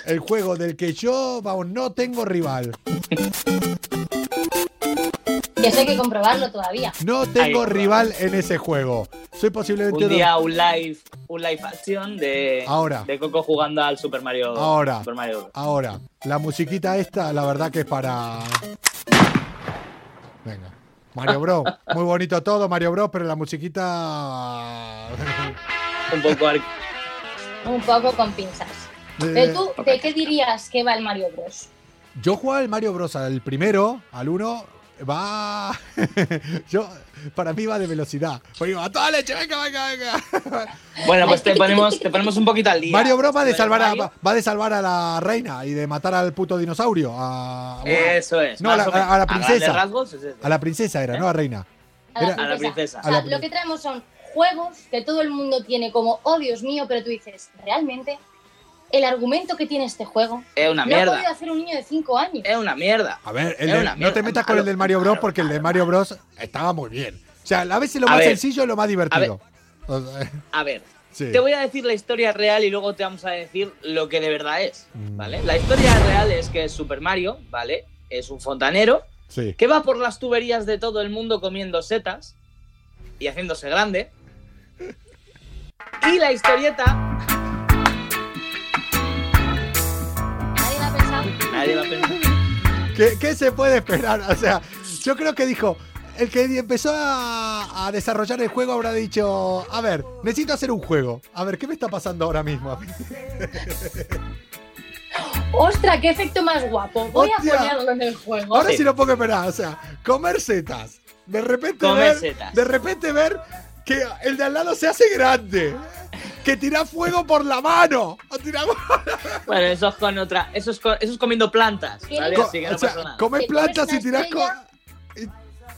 El juego del que yo, vamos, no tengo rival. Y eso hay que comprobarlo todavía. No tengo rival en ese juego. Soy posiblemente Un día un live, un live action de, Ahora. de Coco jugando al Super Mario. Ahora. Super Mario Bros. Ahora, la musiquita esta, la verdad que es para. Venga. Mario Bros. Muy bonito todo, Mario Bros, pero la musiquita. Un poco ar- Un poco con pinzas. Eh, Pero tú, ¿de qué dirías que va el Mario Bros? Yo jugaba al Mario Bros. al primero, al uno, va. Yo, para mí va de velocidad. Pues a toda leche, venga, venga, venga. Bueno, pues te ponemos, te ponemos un poquito al día. Mario Bros va de salvar a, va- de salvar a la reina y de matar al puto dinosaurio. A, Eso es. No, a la, a princesa. rasgos es eso. A la princesa era, no a la reina. A la, Era- A la princesa. O sea, lo que traemos son juegos que todo el mundo tiene como, oh Dios mío, pero tú dices, ¿realmente? El argumento que tiene este juego Es una lo ha mierda. podido hacer un niño de 5 años. Es una mierda. A ver, el de- no mierda, te metas con el del Mario Bros. porque el de Mario Bros. estaba muy bien. O sea, a veces lo A más ver. sencillo es lo más divertido. A ver, sí. te voy a decir la historia real y luego te vamos a decir lo que de verdad es, Mm. ¿vale? La historia real es que Super Mario, ¿vale? Es un fontanero Sí. que va por las tuberías de todo el mundo comiendo setas y haciéndose grande. Y la historieta, nadie va a pensar. ¿Qué, qué se puede esperar? O sea, yo creo que dijo, el que empezó a, a desarrollar el juego habrá dicho, a ver, necesito hacer un juego. A ver, ¿qué me está pasando ahora mismo? ¡Ostras, qué efecto más guapo! Voy Hostia. a ponerlo en el juego. Ahora sí no puedo esperar. O sea, comer setas. De repente Comer ver, setas. de repente ver que el de al lado se hace grande. Que tira fuego por la mano. Bueno, eso es con otra. Eso es, con- eso es comiendo plantas, ¿vale? Co- Así que no o sea, pasa nada. comes plantas y tiras estrella.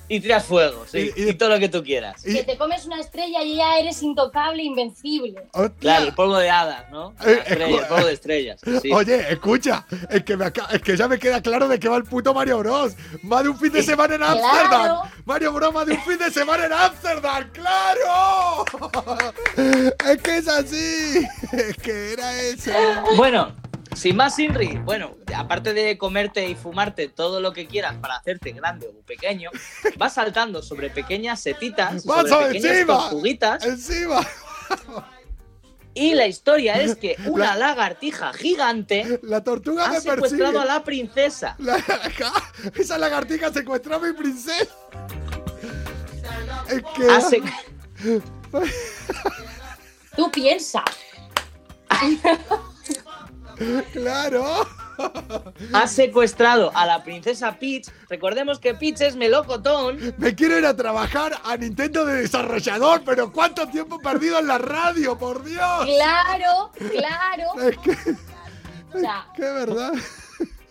Y tiras fuego, sí. Y- y- Y, todo lo que tú quieras. Que te comes una estrella y ya eres intocable, invencible. Claro, el polvo de hadas, ¿no? Eh, estrella, el polvo de estrellas. sí. Oye, escucha, es que, me aca- es que ya me queda claro de que va el puto Mario Bros. Más de un fin de semana en Claro. Ámsterdam. Mario Bros. más de un fin de semana en Ámsterdam. ¡Claro! es que es así. Es que era eso. Bueno, sin más, Sinri, bueno, aparte de comerte y fumarte todo lo que quieras para hacerte grande o pequeño, vas saltando sobre pequeñas setitas, ¡Vas sobre pequeñas encima! tortuguitas, Encima. y la historia es que una lagartija gigante La tortuga ha secuestrado a la princesa. La- esa lagartija secuestró a mi princesa. Es que. Tú piensas. Claro. ha secuestrado a la princesa Peach. Recordemos que Peach es melocotón. Me quiero ir a trabajar a Nintendo de desarrollador, pero ¿cuánto tiempo he perdido en la radio, por Dios? Claro, claro. Es que, que verdad.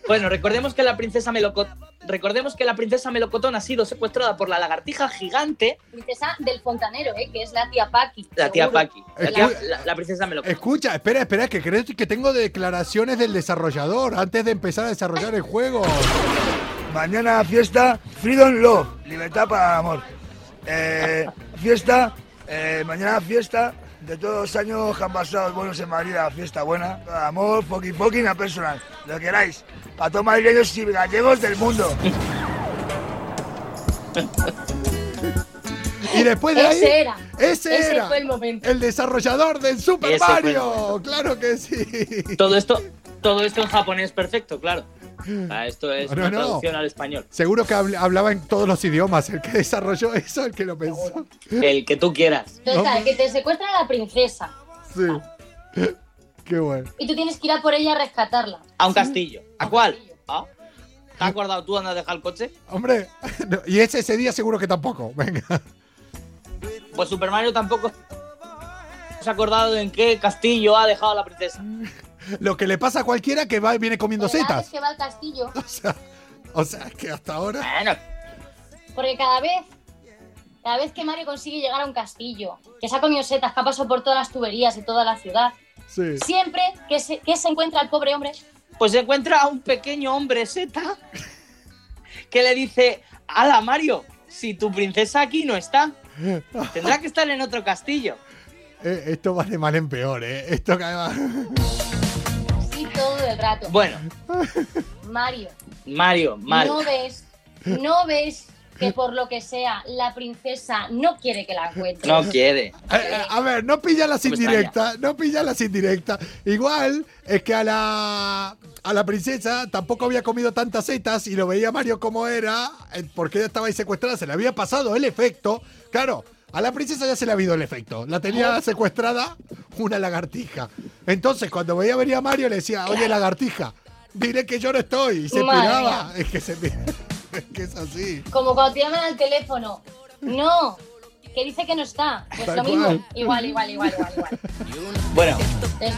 Bueno, recordemos que la princesa melocotón. Recordemos que la princesa melocotón ha sido secuestrada por la lagartija gigante, princesa del fontanero, ¿eh? Que es la tía Paki. la tía. Paki. La, tía- la- la princesa melocotón. Escucha, espera, espera, que creo que tengo declaraciones del desarrollador antes de empezar a desarrollar el juego. Mañana fiesta Freedom Love, libertad para el amor. Eh, fiesta, eh, mañana fiesta de todos los años que han pasado buenos en Madrid, la fiesta buena. Amor, fucking fucking a personal, lo que queráis. Para todos madrileños y gallegos del mundo. Y después de ahí. Ese era. Ese, Ese era. fue el momento. El desarrollador del Super Ese Mario. Claro que sí. Todo esto, todo esto en japonés perfecto, claro. O sea, esto es No, una no. traducción al español. Seguro que habl- hablaba en todos los idiomas. El que desarrolló eso, el que lo pensó. El que tú quieras. Total, que te secuestran a la princesa. Sí. Qué bueno. Y tú tienes que ir a por ella a rescatarla. A un castillo. ¿A cuál? ¿Ah? ¿Te has acordado tú andas a dejar el coche? Hombre, no, y ese, ese día seguro que tampoco. Venga. Pues Super Mario tampoco se ha acordado en qué castillo ha dejado a la princesa. Lo que le pasa a cualquiera que va y viene comiendo Pero cada vez setas. que va al castillo, O sea, o sea, que hasta ahora. Bueno, porque cada vez, cada vez que Mario consigue llegar a un castillo, que se ha comido setas, que ha pasado por todas las tuberías de toda la ciudad, Sí. siempre que se, que se encuentra el pobre hombre, pues se encuentra a un pequeño hombre seta que le dice, ala Mario, si tu princesa aquí no está, tendrá que estar en otro castillo. Eh, esto va de mal en peor, ¿eh? Esto que sí, todo el rato. Bueno, Mario, Mario, Mario. no ves, no ves que por lo que sea la princesa no quiere que la encuentre. No quiere. Eh, eh, a ver, no pilla las me indirectas, no pilla las indirectas. Igual es que a la a la princesa tampoco había comido tantas setas y lo veía Mario como era, eh, porque ella estaba ahí secuestrada, se le había pasado el efecto. Claro, a la princesa ya se le ha habido el efecto. La tenía secuestrada una lagartija. Entonces, cuando veía venir a Mario, le decía, oye, lagartija, diré que yo no estoy. Y se Madre piraba. mía. Es que se es que es así. Como cuando te llaman al teléfono. No, que dice que no está. Pues Tal lo mismo. cual. Igual, igual, igual, igual, igual. Bueno, Es-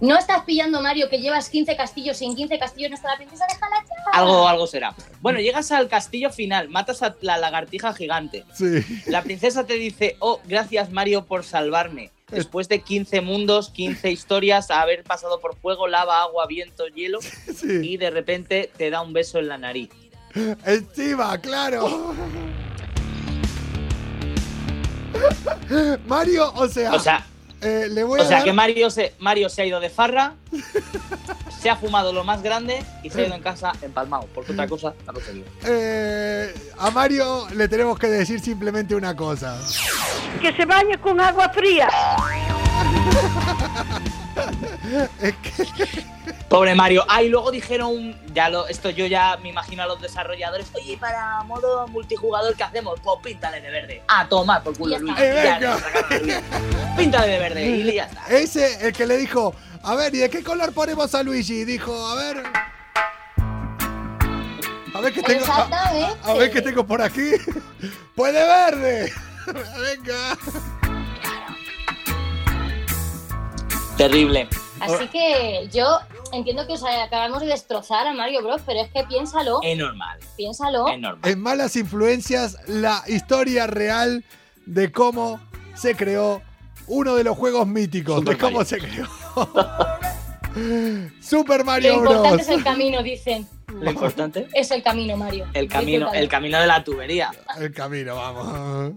No estás pillando, Mario, que llevas 15 castillos y en 15 castillos no está la princesa, déjala ya. algo, algo será. Bueno, llegas al castillo final, matas a la lagartija gigante. Sí. La princesa te dice, oh, gracias Mario por salvarme. Después de 15 mundos, 15 historias, haber pasado por fuego, lava, agua, viento, hielo, y de repente te da un beso en la nariz. Encima, claro. Mario, o sea, O sea, eh, le voy o a sea dar- que Mario se, Mario se ha ido de farra, se ha fumado lo más grande y se ha ido en casa empalmado. Porque otra cosa no ha conseguido. eh, a Mario le tenemos que decir simplemente una cosa. Que se bañe con agua fría. Pobre Mario. Ah, y luego dijeron, ya lo, esto yo ya me imagino a los desarrolladores, oye, para modo multijugador, ¿qué hacemos? Pues píntale de verde. A tomar por culo, Luis. Eh, Ya. Píntale de verde y ya está. Ese, el que le dijo, a ver, ¿y de qué color ponemos a Luigi? Dijo, a ver. A ver qué tengo. A, a ver qué tengo por aquí. Pues de verde. Venga. Terrible. Así que yo entiendo que os acabamos de destrozar a Mario Bros, pero es que piénsalo, Es normal. piénsalo. Es normal. En Malas Influencias, la historia real de cómo se creó uno de los juegos míticos, Super de cómo Mario. se creó. Super Lo Mario importante Bros. es el camino, dicen. Lo importante, Es el camino, Mario. el camino, el camino de la tubería. El camino, vamos.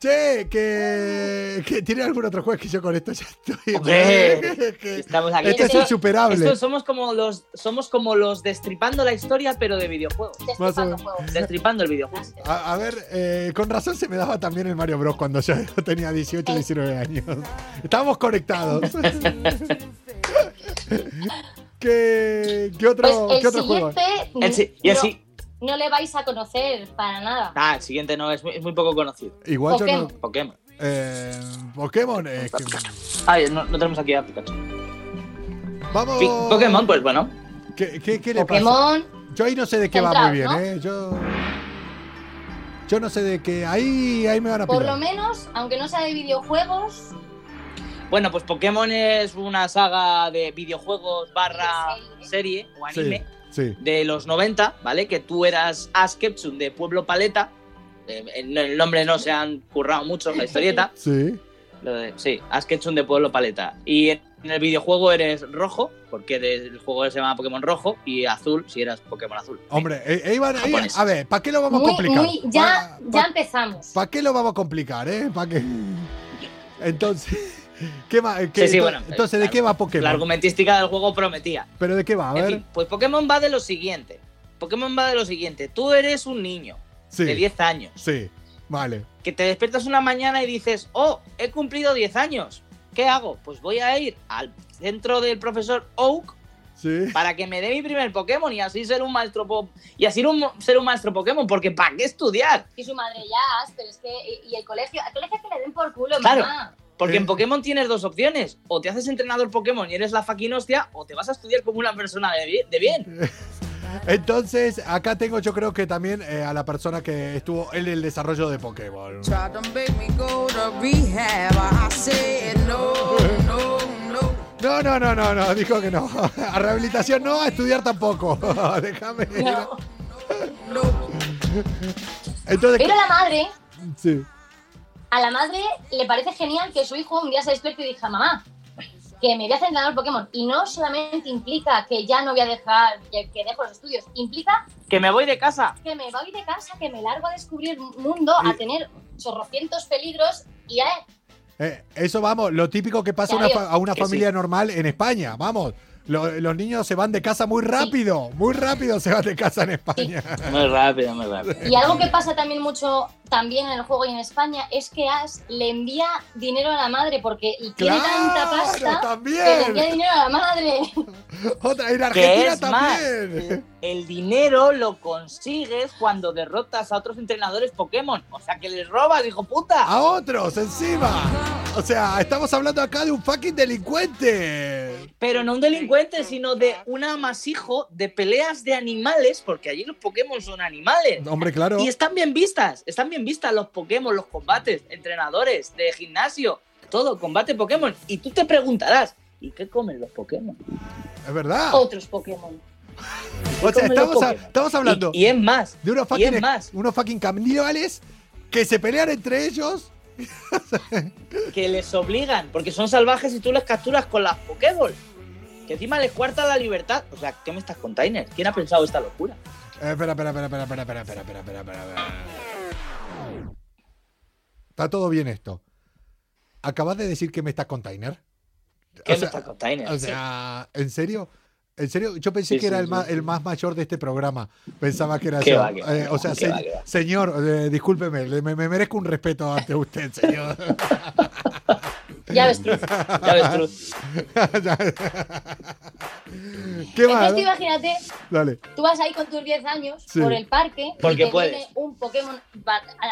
Che, que, que tiene algún otro juego que yo con esto ya estoy. Que- Estamos aquí. Este es Esto- insuperable. esto somos como los somos como los destripando la historia, pero de videojuegos. Destripando juegos. Destripando el videojuego. A, a ver, eh, con razón se me daba también el Mario Bros. cuando yo tenía 18, 19 años. Estábamos conectados. ¿Qué, qué otro, Pues ¿qué otro juego? y así. No le vais a conocer para nada. Ah, el siguiente no, es muy, es muy poco conocido. Igual yo no. Pokémon. Pokémon. Eh, Pokémon. eh, que- Ah, no, no tenemos aquí a Pikachu. vamos. Pokémon, pues bueno. ¿Qué, qué, qué le pasa? Pokémon, Yo ahí no sé de qué va muy bien, ¿no? ¿eh? Yo. Yo no sé de qué. Ahí, ahí me van a por pillar. lo menos, aunque no sea de videojuegos, Bueno, pues Pokémon es una saga de videojuegos barra serie o anime sí. De los 90, ¿vale? Que tú eras Ash Ketchum de Pueblo Paleta. Eh, en el nombre no se han currado mucho la historieta. Sí. Lo de- sí, Ash Ketchum de Pueblo Paleta. Y en el videojuego eres rojo, porque el juego se llama Pokémon rojo, y azul si eras Pokémon azul. Hombre, eh, eh, Iván, ahí- Japonés. a ver, ¿para qué lo vamos a muy, complicar? muy, ya, Pa- ya empezamos. ¿Para qué lo vamos a complicar, eh? ¿Para qué? Entonces, ¿qué va? qué- Sí, sí, ento- bueno, entonces, ¿de la- qué va La Pokémon? argumentística del juego prometía. ¿Pero de qué va? A En ver. fin, pues Pokémon va de lo siguiente. Pokémon va de lo siguiente. Tú eres un niño Sí. de 10 años Sí, vale. que te despiertas una mañana y dices, oh, he cumplido 10 años. ¿Qué hago? Pues voy a ir al centro del profesor Oak Sí. para que me dé mi primer Pokémon y así ser un maestro po- y así un- ser un maestro Pokémon, porque ¿para qué estudiar? Y su madre ya, pero es que. Y, y el colegio, el colegio que le den por culo, Claro. mamá. Porque Eh. en Pokémon tienes dos opciones, o te haces entrenador Pokémon y eres la fucking hostia, o te vas a estudiar como una persona de bi- de bien. Entonces, acá tengo yo creo que también eh, a la persona que estuvo en el desarrollo de Pokémon. No, no, no. No, no, no, no, no, dijo que no. A rehabilitación no, a estudiar tampoco. Déjame. No. Entonces, Pero la madre, sí. A la madre le parece genial que su hijo un día se despierte y diga, mamá, que me voy a hacer entrenador Pokémon. Y no solamente implica que ya no voy a dejar, que, que dejo los estudios, implica Que me voy de casa. que me voy de casa, que me largo a descubrir mundo, a tener chorrocientos peligros y eh, Eh, eso vamos, lo típico que pasa a una a familia sí. normal en España, vamos. Lo- los niños se van de casa muy rápido, muy rápido se van de casa en España. Muy rápido, muy rápido. Y algo que pasa también mucho también en el juego y en España es que Ash le envía dinero a la madre porque tiene tanta ¡Claro, pasta también! que le envía dinero a la madre. Otra, en Que Argentina es más, también. el dinero lo consigues cuando derrotas a otros entrenadores Pokémon. O sea que les robas, hijo puta. A otros encima. O sea, estamos hablando acá de un fucking delincuente. Pero no un delincuente, sino de un amasijo de peleas de animales, porque allí los Pokémon son animales. Hombre, claro. Y están bien vistas, están bien vistas los Pokémon, los combates, entrenadores de gimnasio, todo, combate Pokémon. Y tú te preguntarás, ¿y qué comen los Pokémon? Es verdad. Otros Pokémon. O sea, estamos, a- estamos hablando Y, y es más, de unos y es fucking, más, unos fucking caníbales que se pelean entre ellos. Que les obligan, porque son salvajes y tú les capturas con las Pokéball. Que encima les cuarta la libertad. O sea, ¿qué me estás container? ¿Quién ha pensado esta locura? Eh, espera, espera, espera, espera, espera, espera, espera, espera, espera, espera. Está todo bien esto. ¿Acabas de decir que me estás container? ¿Qué O me estás container? O sea, ¿en serio? ¿En serio? Yo pensé Sí, que era sí, el, sí, más, el más mayor de este programa. Pensaba que era yo. va, Eh, o sea, se- va, señor, eh, discúlpeme, me, me merezco un respeto ante usted, señor. Ya ves, Truz. Ya ves, Truz. ¿Qué más? Entonces imagínate, Dale. tú vas ahí con tus 10 años Sí. por el parque Porque y te puedes. viene un Pokémon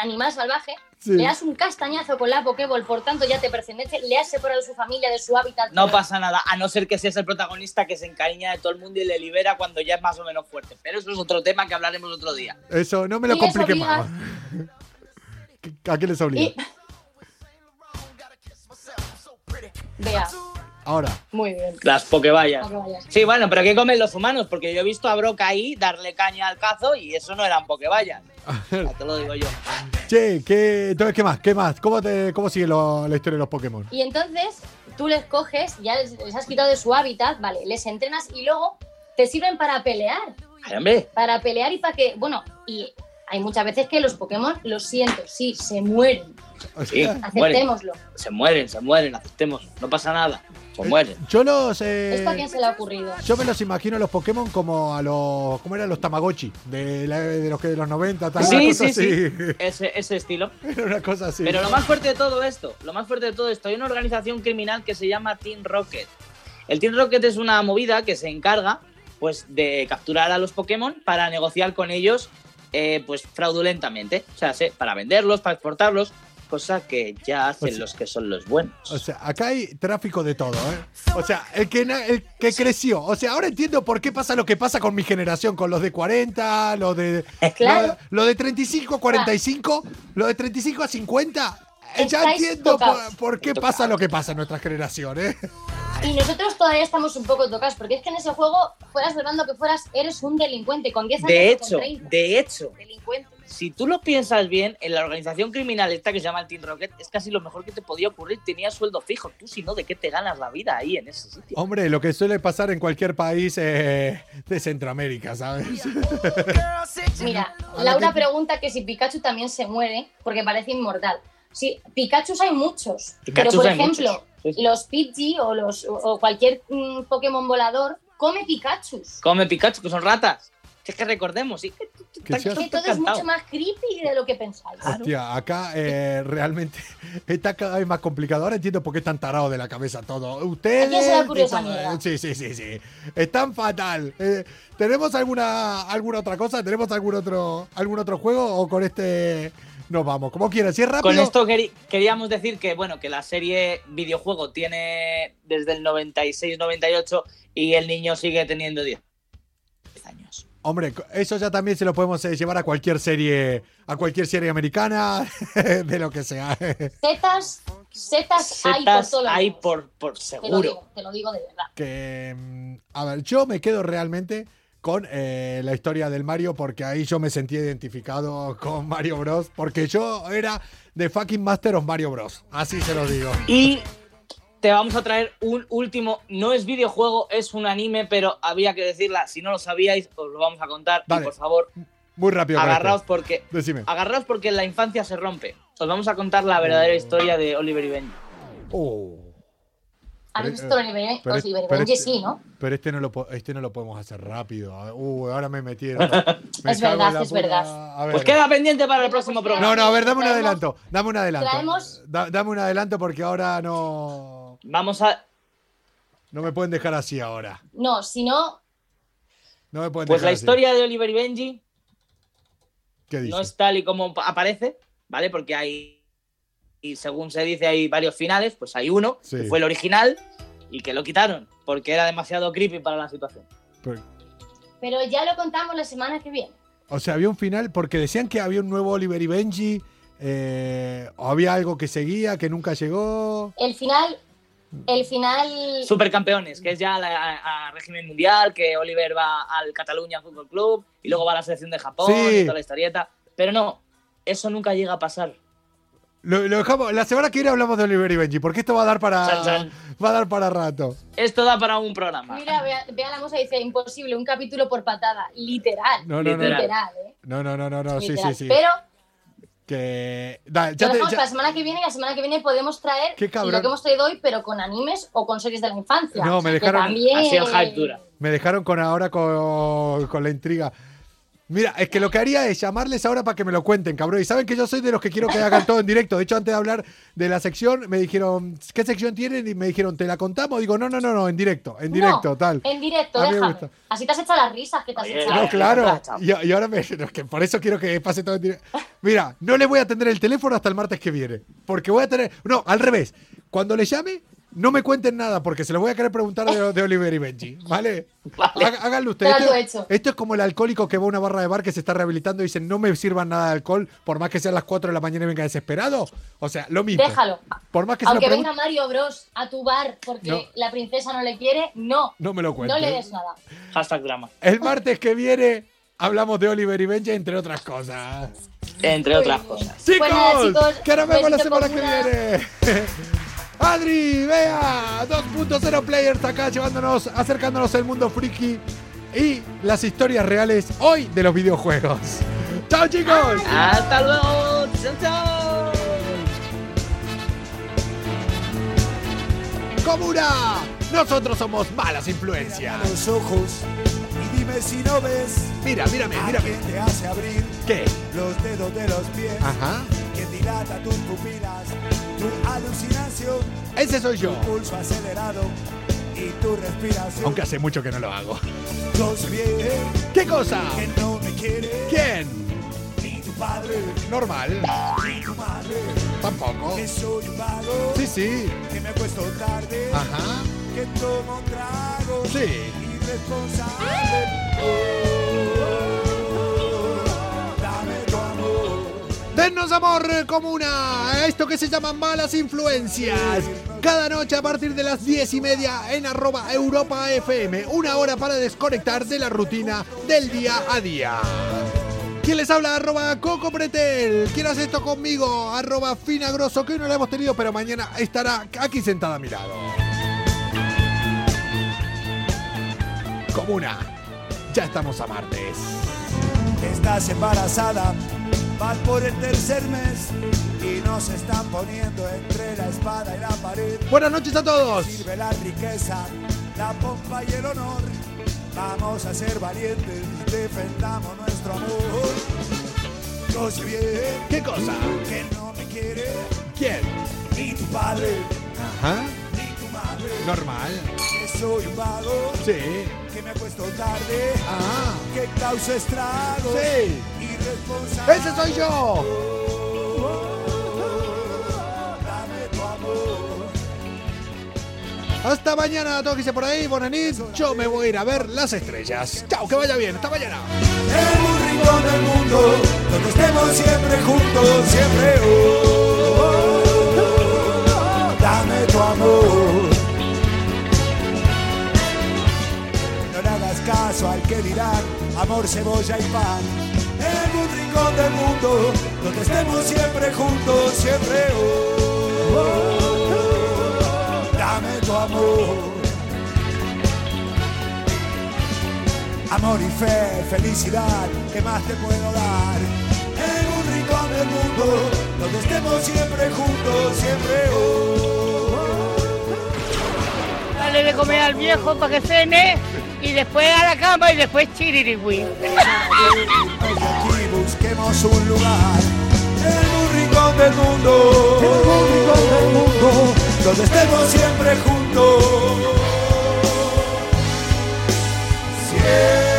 animal salvaje, Sí. le das un castañazo con la Pokéball, por tanto ya te pertenece, le has separado de su familia, de su hábitat. No pasa nada, a no ser que seas el protagonista que se encariña de todo el mundo y le libera cuando ya es más o menos fuerte. Pero eso es otro tema que hablaremos otro día. Eso, no me lo complique más. ¿A qué les obliga? Y- Vea, Ahora, muy bien. Las. Pokevallas. Sí, bueno, pero ¿qué comen los humanos? Porque yo he visto a Brock ahí darle caña al cazo y eso no eran Pokevallas. Ya te lo digo yo. che, ¿qué, entonces, ¿qué más? ¿Qué más? ¿Cómo, te, cómo sigue lo- la historia de los Pokémon? Y entonces tú les coges, ya les, les has quitado de su hábitat, vale, les entrenas y luego te sirven para pelear. Ay, hombre, Para pelear y para que, bueno, y hay muchas veces que los Pokémon, lo siento, sí, se mueren. O sí, mueren. Aceptémoslo. Se mueren, se mueren, aceptemos. No pasa nada. Se mueren. yo los. eh, ¿Esto a quién se le ha ocurrido? yo me los imagino los Pokémon como a los. ¿Cómo eran los Tamagotchi? De, la- de los que de los 90, tal. Sí, sí, sí. así. Ese, ese estilo. Era una cosa así. Pero lo más fuerte de todo esto, lo más fuerte de todo esto, hay una organización criminal que se llama Team Rocket. El Team Rocket es una movida que se encarga pues de capturar a los Pokémon para negociar con ellos eh, pues fraudulentamente. O sea, se- para venderlos, para exportarlos, cosa que ya hacen O sea- los que son los buenos. O sea, acá hay tráfico de todo, ¿eh? O sea, el que, el que creció. O sea, ahora entiendo por qué pasa lo que pasa con mi generación, con los de 40, los de. Claro. Lo, lo de 35 a 45, lo de 35 a 50. eh, Ya Estáis entiendo por, por qué pasa lo que pasa en nuestra generación, ¿eh? Y nosotros todavía estamos un poco tocados, porque es que en ese juego, fueras del bando que fueras, eres un delincuente con 10 años De hecho, con 30. de hecho, Delincuente. si tú lo piensas bien, en la organización criminal esta que se llama el Team Rocket, es casi lo mejor que te podía ocurrir. Tenía sueldo fijo. Tú, si no, ¿de qué te ganas la vida ahí en ese sitio? Hombre, lo que suele pasar en cualquier país eh, de Centroamérica, ¿sabes? Mira, Laura pregunta que si Pikachu también se muere, porque parece inmortal. Sí, Pikachu hay muchos, pero por ejemplo, muchos, sí, sí. los Pidgey o, los, o cualquier mm, Pokémon volador come Pikachu. Come Pikachu, que son ratas. Es que recordemos, sí. Que, Que Que todo es mucho más creepy de lo que pensáis. Hostia, acá eh, realmente está cada vez más complicado. Ahora entiendo por qué están tarados de la cabeza todo. Ustedes. ¿A quién se le ocurrió y esa todo, mierda? eh, Sí, sí, sí, sí. Están fatal. Eh, ¿Tenemos alguna, alguna otra cosa? ¿Tenemos algún otro, algún otro juego? ¿O con este nos vamos? Como quieras. Si es rápido. Con esto queríamos decir que, bueno, que la serie videojuego tiene desde el 96-98 y el niño sigue teniendo 10 años. Hombre, eso ya también se lo podemos eh, llevar a cualquier serie, a cualquier serie americana, de lo que sea. Setas, setas, hay por hay por, por Te lo, seguro. digo, te lo digo de verdad. que mm, a ver, yo me quedo realmente con eh, la historia del Mario porque ahí yo me sentí identificado con Mario Bros. Porque yo era de fucking Master of Mario Bros. Así se lo digo. Y te vamos a traer un último, no es videojuego, es un anime, pero había que decirla, si no lo sabíais, os lo vamos a contar. Dale. Y por favor, Muy rápido. agarraos esto. porque, Decime. agarraos porque la infancia se rompe. Os vamos a contar la verdadera historia de Oliver y Benji. Oh. ¿Habéis Pero- pero Benji? este- Sí, ¿no? Pero este no lo, este no lo podemos hacer rápido. A ver, Uh, ahora me metieron. Me Es verdad, es verdad. Ver. Pues queda pendiente para el próximo programa. No, no, a ver, dame un Traemos- adelanto. Dame un adelanto. traemos- Da- dame un adelanto porque ahora no. Vamos a. No me pueden dejar así ahora. No, si no, No me pueden Pues dejar la así. historia de Oliver y Benji ¿Qué dice? no es tal y como pa- aparece, ¿vale? Porque hay. Y según se dice, hay varios finales. Pues hay uno, Sí. que fue el original, y que lo quitaron, porque era demasiado creepy para la situación. Pero- pero ya lo contamos la semana que viene. o sea, había un final porque decían que había un nuevo Oliver y Benji. eh, o había algo que seguía que nunca llegó. El final, el final, Supercampeones, que es ya la- a, a régimen mundial, que Oliver va al Cataluña Fútbol Club y luego va a la selección de Japón Sí. y toda la historieta. Pero no, eso nunca llega a pasar. Lo, lo dejamos. La semana que viene hablamos de Oliver y Benji porque esto va a dar para. Chan, chan. Va a dar para rato. Esto da para un programa. mira, vea, vea la musa dice, imposible, un capítulo por patada, literal, No, no, no. literal, ¿eh? No, no, no, no, no. Sí, Literal. sí, sí. Pero Que. da, lo ya te- dejamos ya- para la semana que viene y la semana que viene podemos traer Qué cabrón. lo que hemos traído hoy, pero con animes o con series de la infancia. No, me dejaron- también- Así dura. Me dejaron con ahora con, con la intriga. Mira, es que lo que haría es llamarles ahora para que me lo cuenten, cabrón. Y saben que yo soy de los que quiero que hagan todo en directo. De hecho, antes de hablar de la sección, me dijeron, ¿qué sección tienen? Y me dijeron, ¿te la contamos? Digo, no, no, no, no, en directo, en directo, No, tal. En directo, A me déjame. gusta. Así te has hecho las risas que te has Oye, echado. No, claro. Y, y ahora me. no, es que por eso quiero que pase todo en directo. Mira, no le voy a atender el teléfono hasta el martes que viene. Porque voy a tener. No, al revés. Cuando le llame, no me cuenten nada porque se lo voy a querer preguntar de, de Oliver y Benji. ¿Vale? Vale. Há- Háganlo ustedes. Esto, esto es como el alcohólico que va a una barra de bar que se está rehabilitando y dice: No me sirvan nada de alcohol, por más que sean las 4 de la mañana y venga desesperado. O sea, lo mismo. Déjalo. Por más que se lo Aunque venga Mario Bros a tu bar porque No. la princesa no le quiere, no. no me lo No cuenten. le des nada. Hashtag drama. El martes que viene hablamos de Oliver y Benji, entre otras cosas. Entre otras cosas. ¡Chicos! Pues nada, chicos, ¡Que nos vemos la semana que una. viene! Adri, vea, 2.0 players acá llevándonos, acercándonos al mundo friki y las historias reales hoy de los videojuegos. ¡Chao chicos! Hasta luego. Chao, chao. ¡Comuna! Nosotros somos malas influencias. los ojos y dime si no ves Mira, mírame, a mírame. te hace abrir ¿Qué? los dedos de los pies, Ajá. que dilata tus pupilas, tu alucinación, Ese soy yo. tu pulso acelerado y tu respiración. Aunque hace mucho que no lo hago. Yo sé bien ¿Qué cosa? que no me quiere ¿Quién? ni tu padre Normal. ni tu madre, Tampoco. que soy un vago, Sí, sí. que me acuesto tarde, Ajá. que tomo tragos, Sí. irresponsable. Oh, Dennos amor, comuna. Esto que se llama malas influencias. Cada noche a partir de las 10 y media en arroba Europa FM. Una hora para desconectar de la rutina del día a día. ¿Quién les habla? Arroba Coco Pretel. ¿Quién hace esto conmigo? Arroba Finagroso, que hoy no la hemos tenido, pero mañana estará aquí sentada a mi lado. Comuna. Ya estamos a martes. Estás embarazada, por el tercer mes y nos están poniendo entre la espada y la pared. Buenas noches a todos. Sirve la riqueza, la pompa y el honor. Vamos a ser valientes, defendamos nuestro amor. Yo sé bien ¿Qué cosa? que no me quiere ¿Quién? ni tu padre Ajá. ni tu madre. Normal. Que soy un vago, Sí. que me acuesto tarde, Ah. que causa estragos. Sí. Irresponsable. ¡Ese soy yo! Dame tu amor. Hasta mañana a todos que se por ahí, Bonanit. Yo me voy a ir a ver las estrellas. Chao, que vaya bien. Hasta mañana. En un rincón del mundo, donde estemos siempre juntos, siempre. oh, oh, oh, dame tu amor. Caso al que dirán amor, cebolla y pan. En un rincón del mundo, donde estemos siempre juntos, siempre. oh, dame tu amor. Amor y fe, felicidad, ¿qué más te puedo dar? En un rincón del mundo, donde estemos siempre juntos, siempre. oh, darle de comer al viejo para que cene y después a la cama y después chiririwi. Aquí busquemos un lugar en un rincón del mundo, en un rincón del mundo, donde estemos siempre juntos. Siempre.